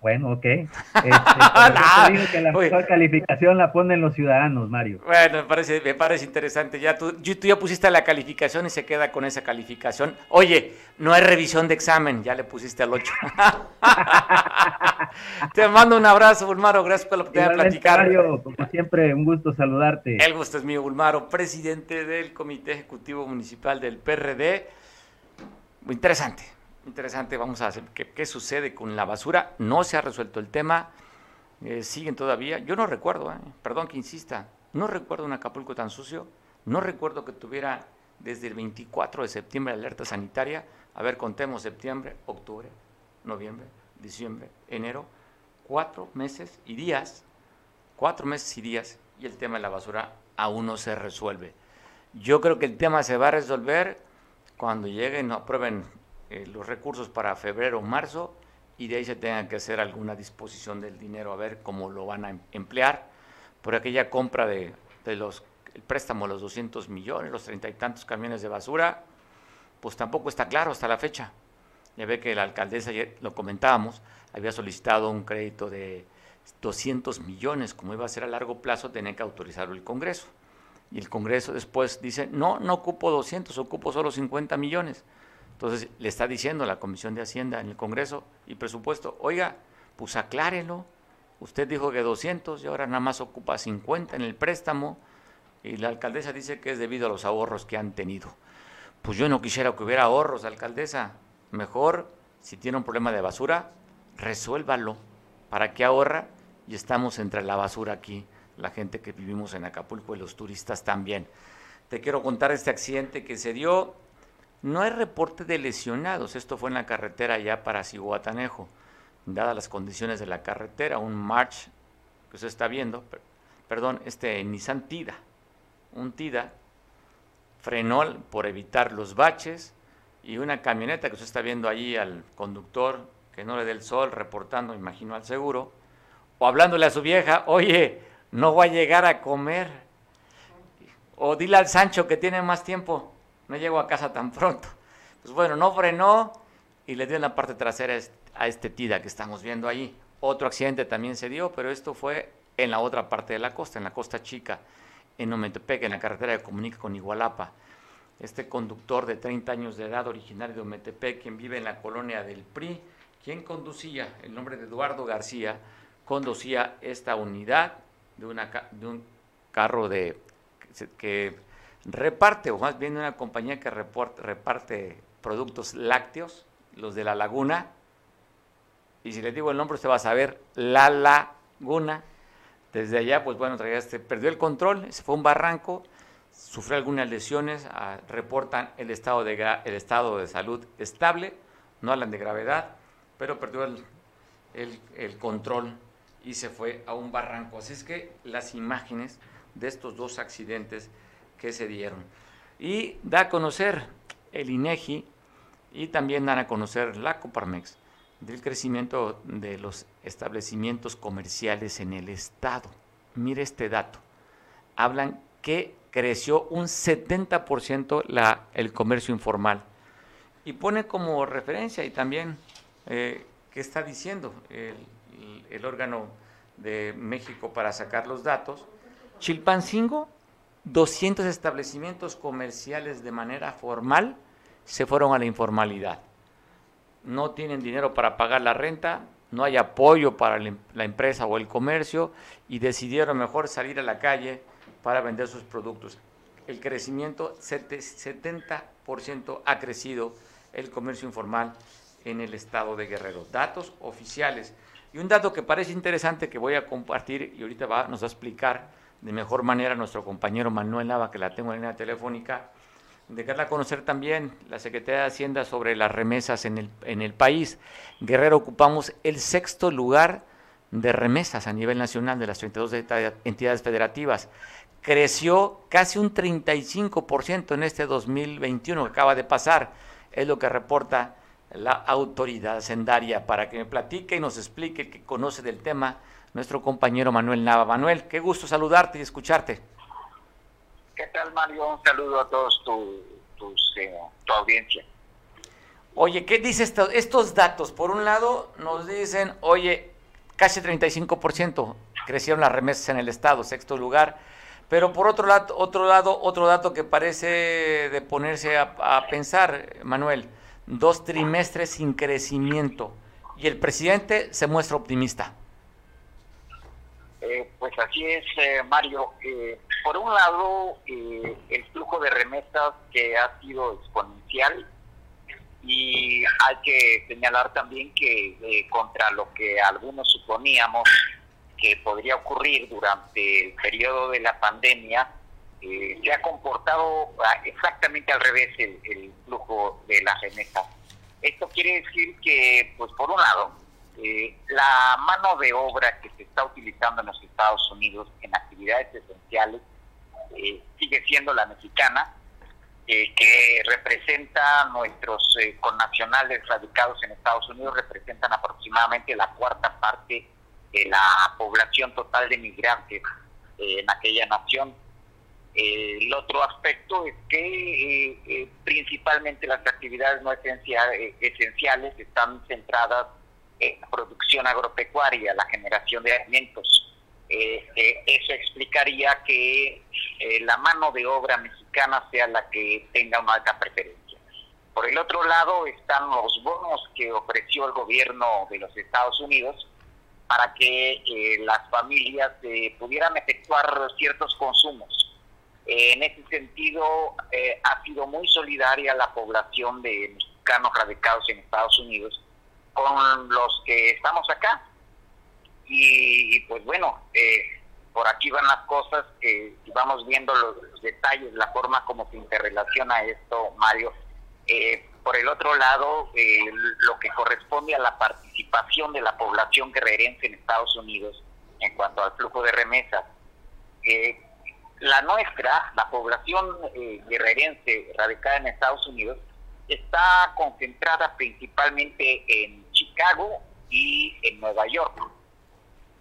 Bueno, ok. Este, digo que la mejor calificación la ponen los ciudadanos, Mario. Bueno, me parece, me parece interesante. Ya tú, tú, ya pusiste la calificación y se queda con esa calificación. Oye, no hay revisión de examen, ya le pusiste al 8. Te mando un abrazo, Bulmaro. Gracias por la oportunidad de platicar. Mario, como siempre, un gusto saludarte. El gusto es mío, Bulmaro, presidente del Comité Ejecutivo Municipal del PRD. Muy interesante interesante, vamos a hacer qué, sucede con la basura. No se ha resuelto el tema, eh, siguen todavía. Yo no recuerdo, eh, perdón que insista, no recuerdo un Acapulco tan sucio, no recuerdo que tuviera desde el 24 de septiembre alerta sanitaria. A ver, contemos septiembre, octubre, noviembre, diciembre, enero, cuatro meses y días, cuatro meses y días, y el tema de la basura aún no se resuelve. Yo creo que el tema se va a resolver cuando lleguen aprueben eh, los recursos para febrero o marzo y de ahí se tenga que hacer alguna disposición del dinero a ver cómo lo van a em-, emplear por aquella compra de, los el préstamo los 200 millones, los treinta y tantos camiones de basura, pues tampoco está claro hasta la fecha. Ya ve que la alcaldesa, ayer lo comentábamos, había solicitado un crédito de 200 millones, como iba a ser a largo plazo, tenía que autorizarlo el Congreso. Y el Congreso después dice, no, no ocupo 200, ocupo solo 50 millones. Entonces le está diciendo la Comisión de Hacienda en el Congreso y Presupuesto, oiga, pues aclárelo. Usted dijo que 200 y ahora nada más ocupa 50 en el préstamo y la alcaldesa dice que es debido a los ahorros que han tenido. Pues yo no quisiera que hubiera ahorros, alcaldesa. Mejor, si tiene un problema de basura, resuélvalo. ¿Para qué ahorra? Y estamos entre la basura aquí, la gente que vivimos en Acapulco y los turistas también. Te quiero contar este accidente que se dio. No hay reporte de lesionados. Esto fue en la carretera ya para Cihuatanejo. Dadas las condiciones de la carretera, un March que se está viendo, perdón, este Nissan Tida, un Tida, frenó por evitar los baches y una camioneta que se está viendo allí al conductor que no le dé el sol, reportando, imagino, al seguro, o hablándole a su vieja, oye, no voy a llegar a comer, o dile al Sancho que tiene más tiempo, no llego a casa tan pronto. Pues bueno, no frenó y le dio en la parte trasera a este Tida que estamos viendo ahí. Otro accidente también se dio, pero esto fue en la otra parte de la costa, en la costa chica, en Ometepec, en la carretera que comunica con Igualapa. Este conductor de 30 años de edad, originario de Ometepec, quien vive en la colonia del PRI, quien conducía, el nombre de Eduardo García, conducía esta unidad de, de un carro de, que, reparte, o más bien una compañía que reparte productos lácteos, los de la laguna, y si le digo el nombre usted va a saber, La Laguna, desde allá, pues bueno, este, perdió el control, se fue a un barranco, sufrió algunas lesiones, ah, reportan el estado, de, el estado de salud estable, no hablan de gravedad, pero perdió el, el control y se fue a un barranco. Así es que las imágenes de estos dos accidentes que se dieron. Y da a conocer el INEGI y también dan a conocer la Coparmex del crecimiento de los establecimientos comerciales en el Estado. Mire este dato. Hablan que creció un 70% la, el comercio informal. Y pone como referencia y también eh, qué está diciendo el, el, órgano de México para sacar los datos. Chilpancingo, 200 establecimientos comerciales de manera formal se fueron a la informalidad no tienen dinero para pagar la renta, no hay apoyo para la empresa o el comercio y decidieron mejor salir a la calle para vender sus productos. El crecimiento, 70% ha crecido el comercio informal en el estado de Guerrero. Datos oficiales. Y un dato que parece interesante que voy a compartir y ahorita va, nos va a explicar de mejor manera nuestro compañero Manuel Nava, que la tengo en línea telefónica, dejarla a conocer también la Secretaría de Hacienda sobre las remesas en el, en el país. Guerrero ocupamos el sexto lugar de remesas a nivel nacional de las 32 entidades federativas. Creció casi un 35% en este 2021 que acaba de pasar, es lo que reporta la autoridad hacendaria. Para que me platique y nos explique, que conoce del tema, nuestro compañero Manuel Nava. Manuel, qué gusto saludarte y escucharte. ¿Qué tal, Mario? Un saludo a todos tu, eh, tu audiencia. Oye, ¿qué dice estos datos? Por un lado, nos dicen, oye, casi 35% crecieron las remesas en el Estado, sexto lugar. Pero por otro lado, otro lado, otro dato que parece de ponerse a, a pensar, Manuel, dos trimestres sin crecimiento. Y el presidente se muestra optimista. Eh, pues así es, eh, Mario. Eh, por un lado, el flujo de remesas que ha sido exponencial y hay que señalar también que contra lo que algunos suponíamos que podría ocurrir durante el periodo de la pandemia, se ha comportado ah, exactamente al revés el, el flujo de las remesas. Esto quiere decir que, pues por un lado, eh, la mano de obra que se está utilizando en los Estados Unidos en actividades esenciales eh, sigue siendo la mexicana, eh, que representa nuestros connacionales radicados en Estados Unidos, representan aproximadamente la cuarta parte de la población total de migrantes en aquella nación. el otro aspecto es que principalmente las actividades no esenciales están centradas producción agropecuaria, la generación de alimentos. Eh, eh, eso explicaría que eh, la mano de obra mexicana sea la que tenga una alta preferencia. Por el otro lado están los bonos que ofreció el gobierno de los Estados Unidos para que las familias pudieran efectuar ciertos consumos. en ese sentido, ha sido muy solidaria la población de mexicanos radicados en Estados Unidos con los que estamos acá. Y, pues bueno, eh, por aquí van las cosas, y vamos viendo los, detalles, la forma como se interrelaciona esto, Mario. Eh, por el otro lado, lo que corresponde a la participación de la población guerrerense en Estados Unidos en cuanto al flujo de remesas, eh, la nuestra, la población eh, guerrerense radicada en Estados Unidos, está concentrada principalmente en Chicago y en Nueva York.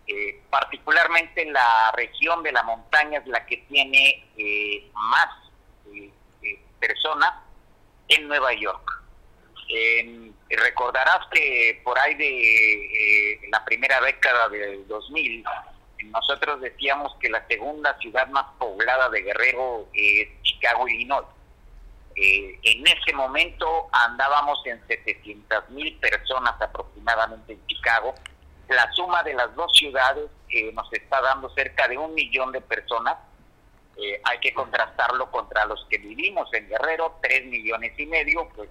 Eh, particularmente la región de la montaña es la que tiene eh, más personas en Nueva York. recordarás que por ahí de la primera década del 2000, nosotros decíamos que la segunda ciudad más poblada de Guerrero es Chicago, Illinois. Eh, en ese momento andábamos en 700 mil personas aproximadamente en Chicago. La suma de las dos ciudades eh, nos está dando cerca de un millón de personas. Eh, hay que contrastarlo contra los que vivimos en Guerrero, tres millones y medio. Pues,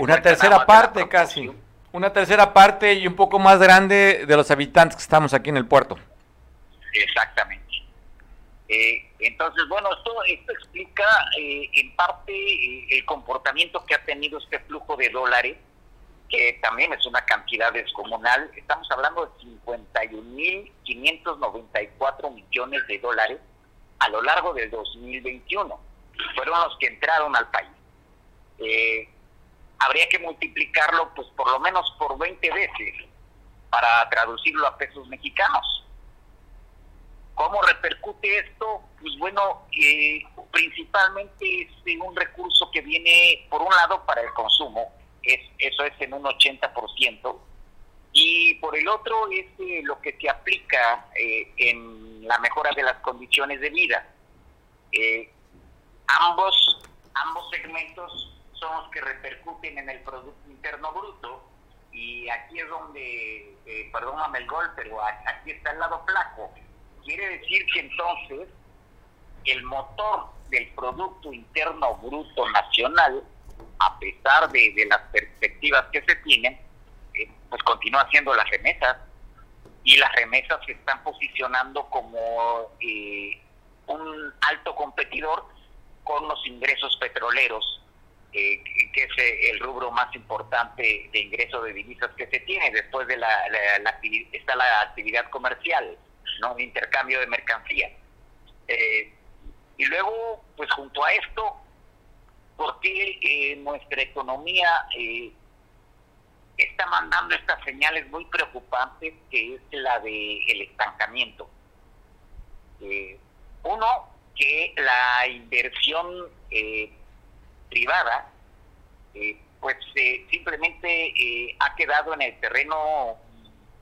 Una tercera parte casi una tercera parte y un poco más grande de los habitantes que estamos aquí en el puerto. Exactamente. Eh, entonces, bueno, esto, esto explica eh, en parte eh, el comportamiento que ha tenido este flujo de dólares, que también es una cantidad descomunal. Estamos hablando de 51.594 millones de dólares a lo largo del 2021. Fueron los que entraron al país. Eh, habría que multiplicarlo pues por lo menos por 20 veces para traducirlo a pesos mexicanos. ¿Cómo repercute esto? Pues bueno, eh, principalmente es un recurso que viene, por un lado, para el consumo, es, eso es en un 80%, y por el otro es eh, lo que se aplica eh, en la mejora de las condiciones de vida. ambos, ambos segmentos son los que repercuten en el Producto Interno Bruto y aquí es donde, eh, perdóname el gol, pero aquí está el lado flaco. Quiere decir que entonces el motor del Producto Interno Bruto Nacional, a pesar de, las perspectivas que se tienen, eh, pues continúa siendo las remesas y las remesas se están posicionando como eh, un alto competidor con los ingresos petroleros que es eh, el rubro más importante de ingreso de divisas que se tiene. Después de la, está la actividad comercial, no un intercambio de mercancía. Eh, y luego, pues junto a esto, ¿por qué eh, nuestra economía está mandando estas señales muy preocupantes, que es la de el estancamiento? uno, que la inversión privada, eh, pues eh, simplemente eh, ha quedado en el terreno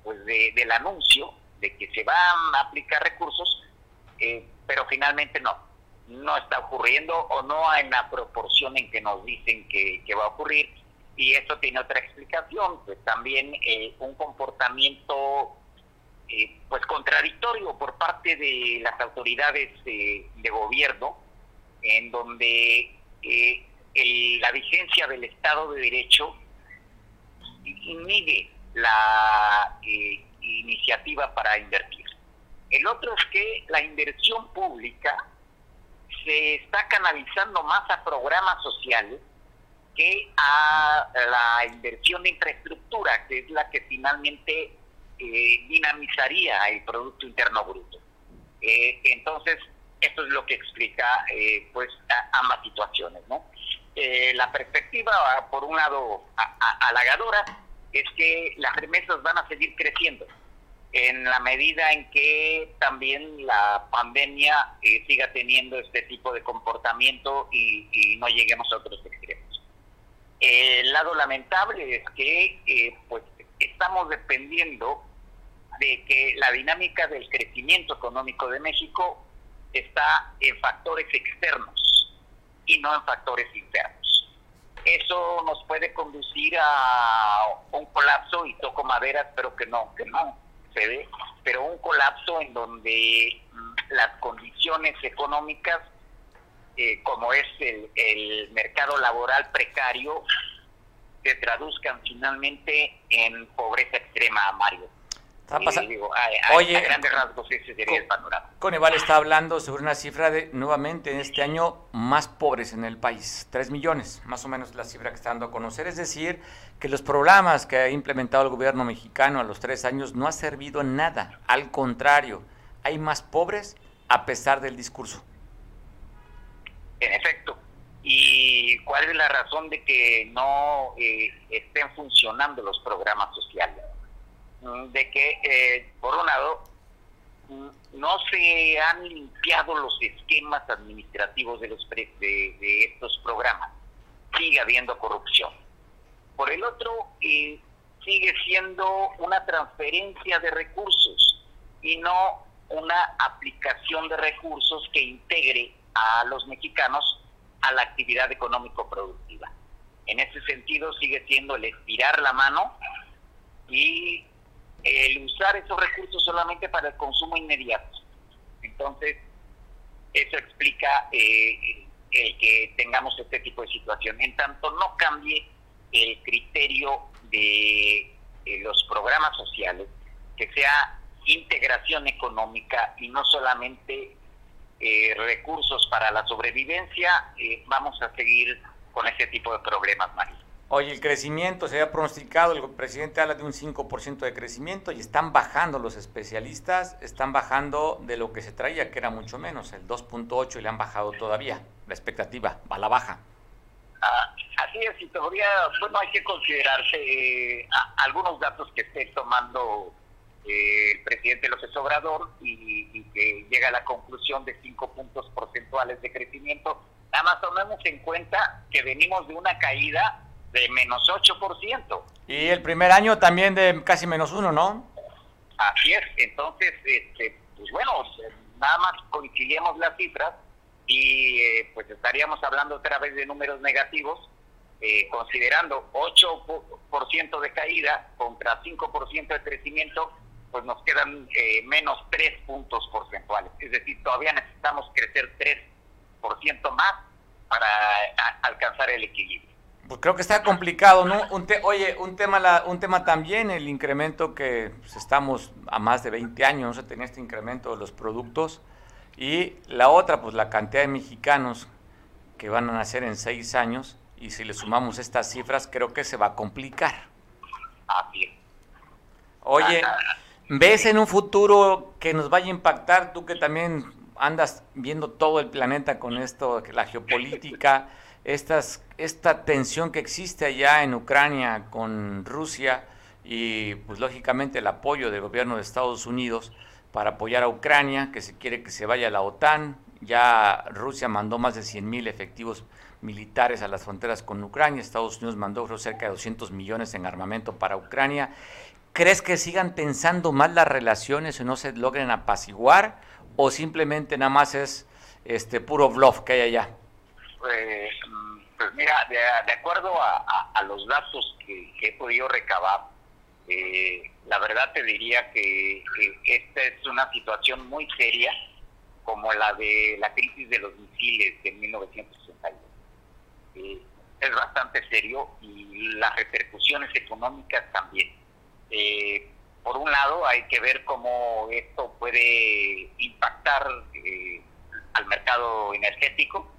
pues del anuncio de que se van a aplicar recursos, pero finalmente no, no está ocurriendo o no en la proporción en que nos dicen que, va a ocurrir. Y esto tiene otra explicación, pues también un comportamiento pues contradictorio por parte de las autoridades de gobierno, en donde la vigencia del Estado de Derecho inhibe la eh, iniciativa para invertir. El otro es que la inversión pública se está canalizando más a programas sociales que a la inversión de infraestructura, que es la que finalmente eh, dinamizaría el Producto Interno Bruto. Eh, entonces, esto es lo que explica pues ambas situaciones, ¿no? Eh, la perspectiva, por un lado, halagadora, es que las remesas van a seguir creciendo en la medida en que también la pandemia eh, siga teniendo este tipo de comportamiento y, no lleguemos a otros extremos. El lado lamentable es que eh, pues estamos dependiendo de que la dinámica del crecimiento económico de México está en factores externos y no en factores internos. Eso nos puede conducir a un colapso, y toco madera, espero que no, que no se dé, pero un colapso en donde mm, las condiciones económicas, eh, como es el, el mercado laboral precario, se traduzcan finalmente en pobreza extrema, Mario. Oye, grandes rasgos ese sería el panorama. Coneval está hablando sobre una cifra de, nuevamente, en este año, más pobres en el país. Tres millones, más o menos la cifra que está dando a conocer. Es decir, que los programas que ha implementado el gobierno mexicano a los tres años no ha servido en nada. Al contrario, hay más pobres a pesar del discurso. En efecto. ¿Y cuál es la razón de que no eh, estén funcionando los programas sociales? De que, eh, por un lado, no se han limpiado los esquemas administrativos de, los de, estos programas. Sigue habiendo corrupción. Por el otro, eh, sigue siendo una transferencia de recursos y no una aplicación de recursos que integre a los mexicanos a la actividad económico productiva. En ese sentido sigue siendo el estirar la mano y el usar esos recursos solamente para el consumo inmediato. Entonces, eso explica eh, el que tengamos este tipo de situación. En tanto no cambie el criterio de los programas sociales, que sea integración económica y no solamente eh, recursos para la sobrevivencia, eh, vamos a seguir con ese tipo de problemas, María. Oye, el crecimiento se había pronosticado, el presidente habla de un 5% de crecimiento y están bajando los especialistas, están bajando de lo que se traía, que era mucho menos, el 2.8 y le han bajado todavía, la expectativa va a la baja. Ah, así es, y todavía, bueno, hay que considerarse eh, algunos datos que esté tomando eh, el presidente López Obrador y, y, que llega a la conclusión de 5 puntos porcentuales de crecimiento. Nada más tomemos en cuenta que venimos de una caída de menos 8%. Y el primer año también de casi menos 1, ¿no? Así es, entonces, este, pues bueno, nada más coincidimos las cifras y eh, pues estaríamos hablando otra vez de números negativos, eh, considerando 8% de caída contra 5% de crecimiento, pues nos quedan eh, menos 3 puntos porcentuales. Es decir, todavía necesitamos crecer 3% más para alcanzar el equilibrio. Pues creo que está complicado, ¿no? Un oye, un tema, la, un tema también, el incremento que pues, estamos a más de 20 años, no se tenía este incremento de los productos. Y la otra, pues la cantidad de mexicanos que van a nacer en 6 años, y si le sumamos estas cifras, creo que se va a complicar. Oye, ¿ves en un futuro que nos vaya a impactar, tú que también andas viendo todo el planeta con esto, la geopolítica? Estas, esta tensión que existe allá en Ucrania con Rusia y pues lógicamente el apoyo del gobierno de Estados Unidos para apoyar a Ucrania, que se quiere que se vaya a la OTAN. Ya Rusia mandó más de 100 mil efectivos militares a las fronteras con Ucrania. Estados Unidos mandó cerca de 200 millones en armamento para Ucrania. ¿Crees que sigan tensando más las relaciones y no se logren apaciguar? ¿O simplemente nada más es este puro bluff que hay allá? Pues, pues mira, de, acuerdo a, los datos que, he podido recabar, eh, la verdad te diría que, esta es una situación muy seria, como la de la crisis de los misiles de 1962. Eh, es bastante serio y las repercusiones económicas también. Eh, por un lado, hay que ver cómo esto puede impactar al mercado energético,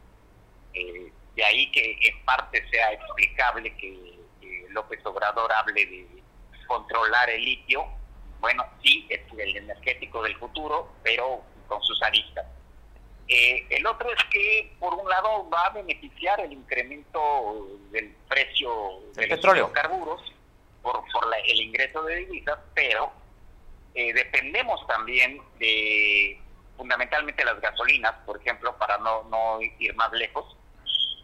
eh, de ahí que en parte sea explicable que, López Obrador hable de controlar el litio. Bueno, sí, es el energético del futuro, pero con sus aristas. Eh, el otro es que, por un lado, va a beneficiar el incremento del precio de los hidrocarburos por, el ingreso de divisas, pero eh, dependemos también de fundamentalmente las gasolinas, por ejemplo, para no, no ir más lejos,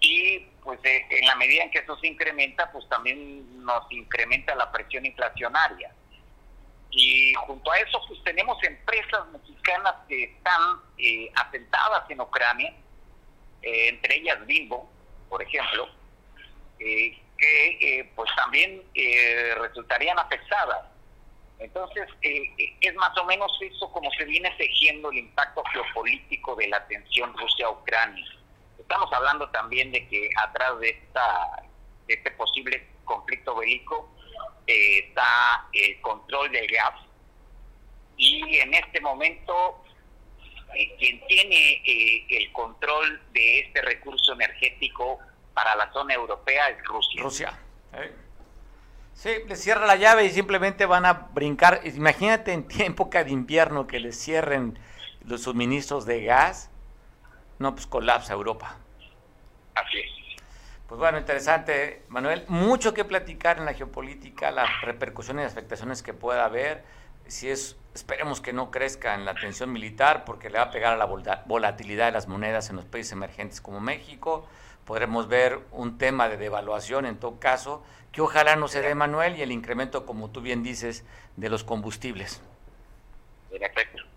y pues eh, en la medida en que eso se incrementa, pues también nos incrementa la presión inflacionaria. Y junto a eso, pues tenemos empresas mexicanas que están eh, asentadas en Ucrania, eh, entre ellas Bimbo, por ejemplo, que pues también resultarían afectadas. Entonces, eh, eh, es más o menos eso como se viene tejiendo el impacto geopolítico de la tensión Rusia-Ucrania. Estamos hablando también de que atrás de, esta, este posible conflicto bélico eh, está el control del gas y en este momento quien tiene el control de este recurso energético para la zona europea es Rusia. Rusia. Sí, les cierra la llave y simplemente van a brincar. Imagínate en época de invierno que les cierren los suministros de gas. No, pues colapsa Europa. Así es. Pues bueno, interesante, Manuel. Mucho que platicar en la geopolítica, las repercusiones y afectaciones que pueda haber. Si es, esperemos que no crezca en la tensión militar, porque le va a pegar a la volatilidad de las monedas en los países emergentes como México. Podremos ver un tema de devaluación en todo caso que ojalá no se dé, Manuel, y el incremento, como tú bien dices, de los combustibles. Perfecto.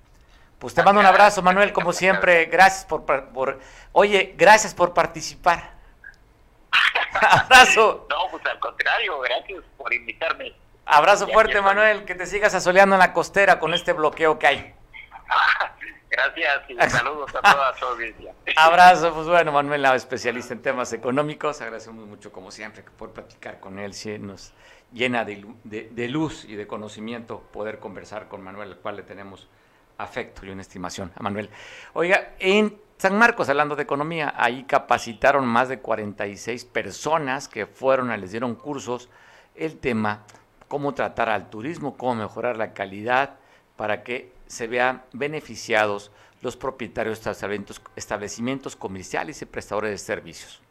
Pues te mando un abrazo, Manuel, como siempre. Gracias por, por oye, gracias por participar. abrazo. No, pues al contrario, gracias por invitarme. Abrazo fuerte, Manuel, que te sigas asoleando en la costera con este bloqueo que hay. Gracias y saludos a toda su audiencia. Abrazo, pues bueno, Manuel, especialista en temas económicos, agradecemos mucho como siempre por platicar con él, si nos llena de, luz y de conocimiento poder conversar con Manuel, al cual le tenemos afecto y una estimación a Manuel. Oiga, en San Marcos, hablando de economía, ahí capacitaron más de 46 personas que fueron, les dieron cursos, el tema, cómo tratar al turismo, cómo mejorar la calidad para que se vean beneficiados los propietarios de establecimientos comerciales y prestadores de servicios.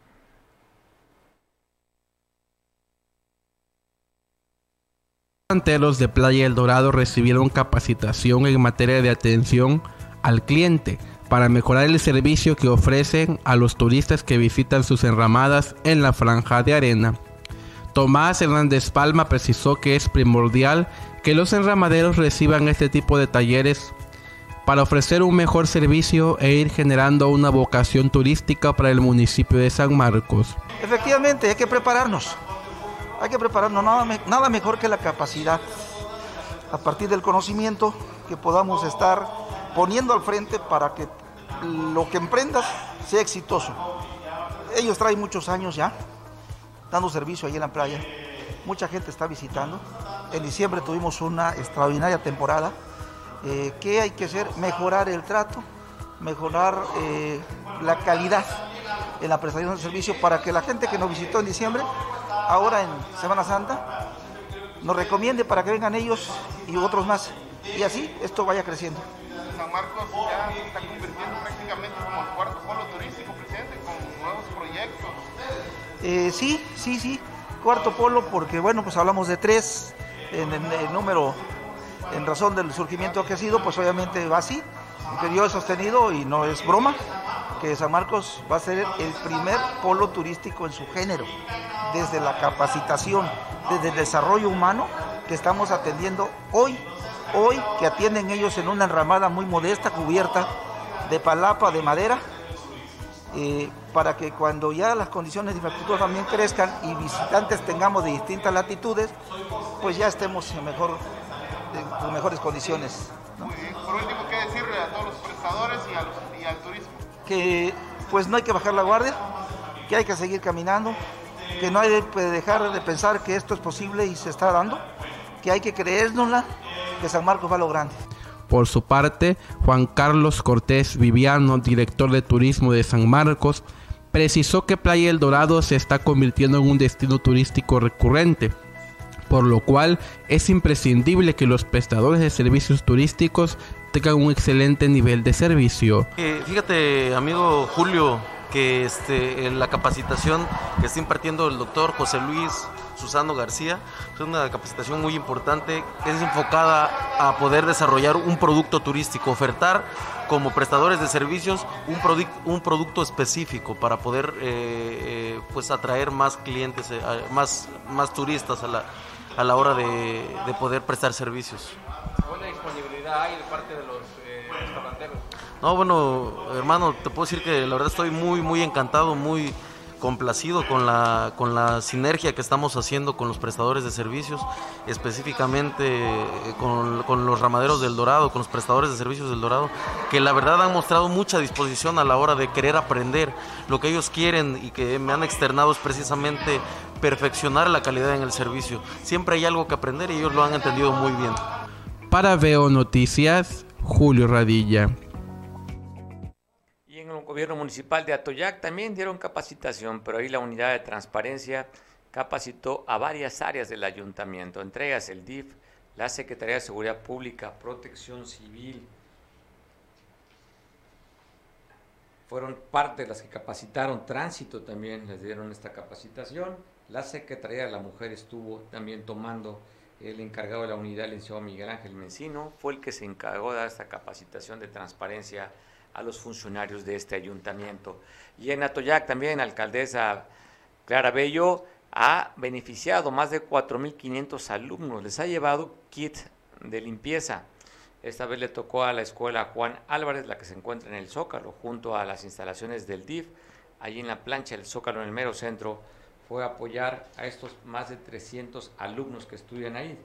Los de Playa El Dorado recibieron capacitación en materia de atención al cliente para mejorar el servicio que ofrecen a los turistas que visitan sus enramadas en la franja de arena. Tomás Hernández Palma precisó que es primordial que los enramaderos reciban este tipo de talleres para ofrecer un mejor servicio e ir generando una vocación turística para el municipio de San Marcos. Efectivamente, hay que prepararnos. Hay que prepararnos, nada, nada mejor que la capacidad. A partir del conocimiento que podamos estar poniendo al frente para que lo que emprendas sea exitoso. Ellos traen muchos años ya dando servicio allí en la playa. Mucha gente está visitando en diciembre tuvimos una extraordinaria temporada. Eh, ¿Qué hay que hacer? Mejorar el trato, mejorar eh, la calidad en la prestación del servicio para que la gente que nos visitó en diciembre, ahora en Semana Santa, nos recomiende para que vengan ellos y otros más. Y así esto vaya creciendo. San Marcos ya se está convirtiendo prácticamente como el cuarto polo turístico, presente con nuevos proyectos. Eh, sí, sí, sí, cuarto polo porque bueno, pues hablamos de tres, en el, número, en razón del surgimiento que ha sido, pues obviamente va así, he sostenido y no es broma, que San Marcos va a ser el primer polo turístico en su género, desde la capacitación, desde el desarrollo humano que estamos atendiendo hoy, hoy que atienden ellos en una enramada muy modesta, cubierta de palapa, de madera, eh, para que cuando ya las condiciones de infraestructura también crezcan y visitantes tengamos de distintas latitudes, pues ya estemos en, mejor, en mejores condiciones. Por último, ¿qué decirle a todos los prestadores y, al turismo? Que pues no hay que bajar la guardia, que hay que seguir caminando, que no hay que dejar de pensar que esto es posible y se está dando, que hay que creérnosla, que San Marcos va logrando. Por su parte, Juan Carlos Cortés Viviano, director de turismo de San Marcos, precisó que Playa El Dorado se está convirtiendo en un destino turístico recurrente, por lo cual es imprescindible que los prestadores de servicios turísticos tengan un excelente nivel de servicio. Eh, fíjate, amigo Julio, que este, la capacitación que está impartiendo el doctor José Luis Susano García es una capacitación muy importante, es enfocada a poder desarrollar un producto turístico, ofertar como prestadores de servicios un, producto específico para poder eh, eh, pues atraer más clientes, más, más turistas a la, a la hora de, de poder prestar servicios. ¿Cuál disponibilidad hay de parte de los restauranteros? No, bueno, hermano, te puedo decir que la verdad estoy muy, muy encantado, muy complacido con la, con la sinergia que estamos haciendo con los prestadores de servicios, específicamente eh, con, con, los ramaderos del Dorado, con los prestadores de servicios del Dorado, que la verdad han mostrado mucha disposición a la hora de querer aprender. Lo que ellos quieren y que me han externado es precisamente perfeccionar la calidad en el servicio. Siempre hay algo que aprender y ellos lo han entendido muy bien. Para Veo Noticias, Julio Radilla gobierno municipal de Atoyac también dieron capacitación, pero ahí la unidad de transparencia capacitó a varias áreas del ayuntamiento, entre ellas el DIF, la Secretaría de Seguridad Pública, Protección Civil. Fueron parte de las que capacitaron, Tránsito también les dieron esta capacitación. La Secretaría de la Mujer estuvo también tomando el encargado de la unidad, el licenciado Miguel Ángel Mencino, fue el que se encargó de dar esta capacitación de transparencia a los funcionarios de este ayuntamiento. Y en Atoyac también, alcaldesa Clara Bello ha beneficiado más de 4.500 alumnos, les ha llevado kit de limpieza. Esta vez le tocó a la escuela Juan Álvarez, la que se encuentra en el Zócalo, junto a las instalaciones del DIF, allí en la plancha del Zócalo, en el mero centro, fue apoyar a estos más de 300 alumnos que estudian ahí.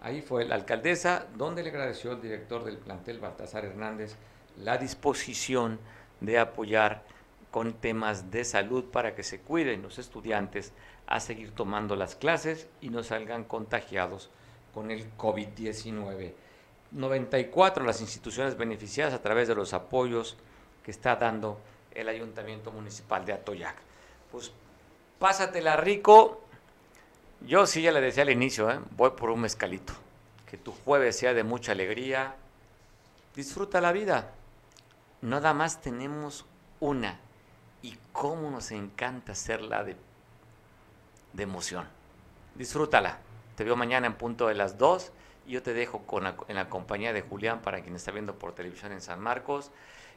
Ahí fue la alcaldesa, donde le agradeció el director del plantel, Baltasar Hernández, la disposición de apoyar con temas de salud para que se cuiden los estudiantes a seguir tomando las clases y no salgan contagiados con el COVID-19. 94 las instituciones beneficiadas a través de los apoyos que está dando el Ayuntamiento Municipal de Atoyac. Pues pásatela rico. Yo sí ya le decía al inicio, ¿eh? voy por un mezcalito. Que tu jueves sea de mucha alegría. Disfruta la vida nada más tenemos una. Y cómo nos encanta hacerla de, de emoción. Disfrútala. Te veo mañana en punto de las 2 y yo te dejo con en la compañía de Julián para quien está viendo por televisión en San Marcos.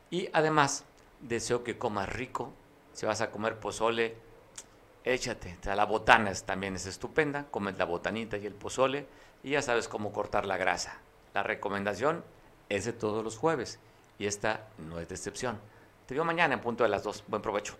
Y además, deseo que comas rico. Si vas a comer pozole, échate. La botana también es estupenda. Comes la botanita y el pozole y ya sabes cómo cortar la grasa. La recomendación es de todos los jueves y esta no es de excepción. Te veo mañana en punto de las 2. Buen provecho.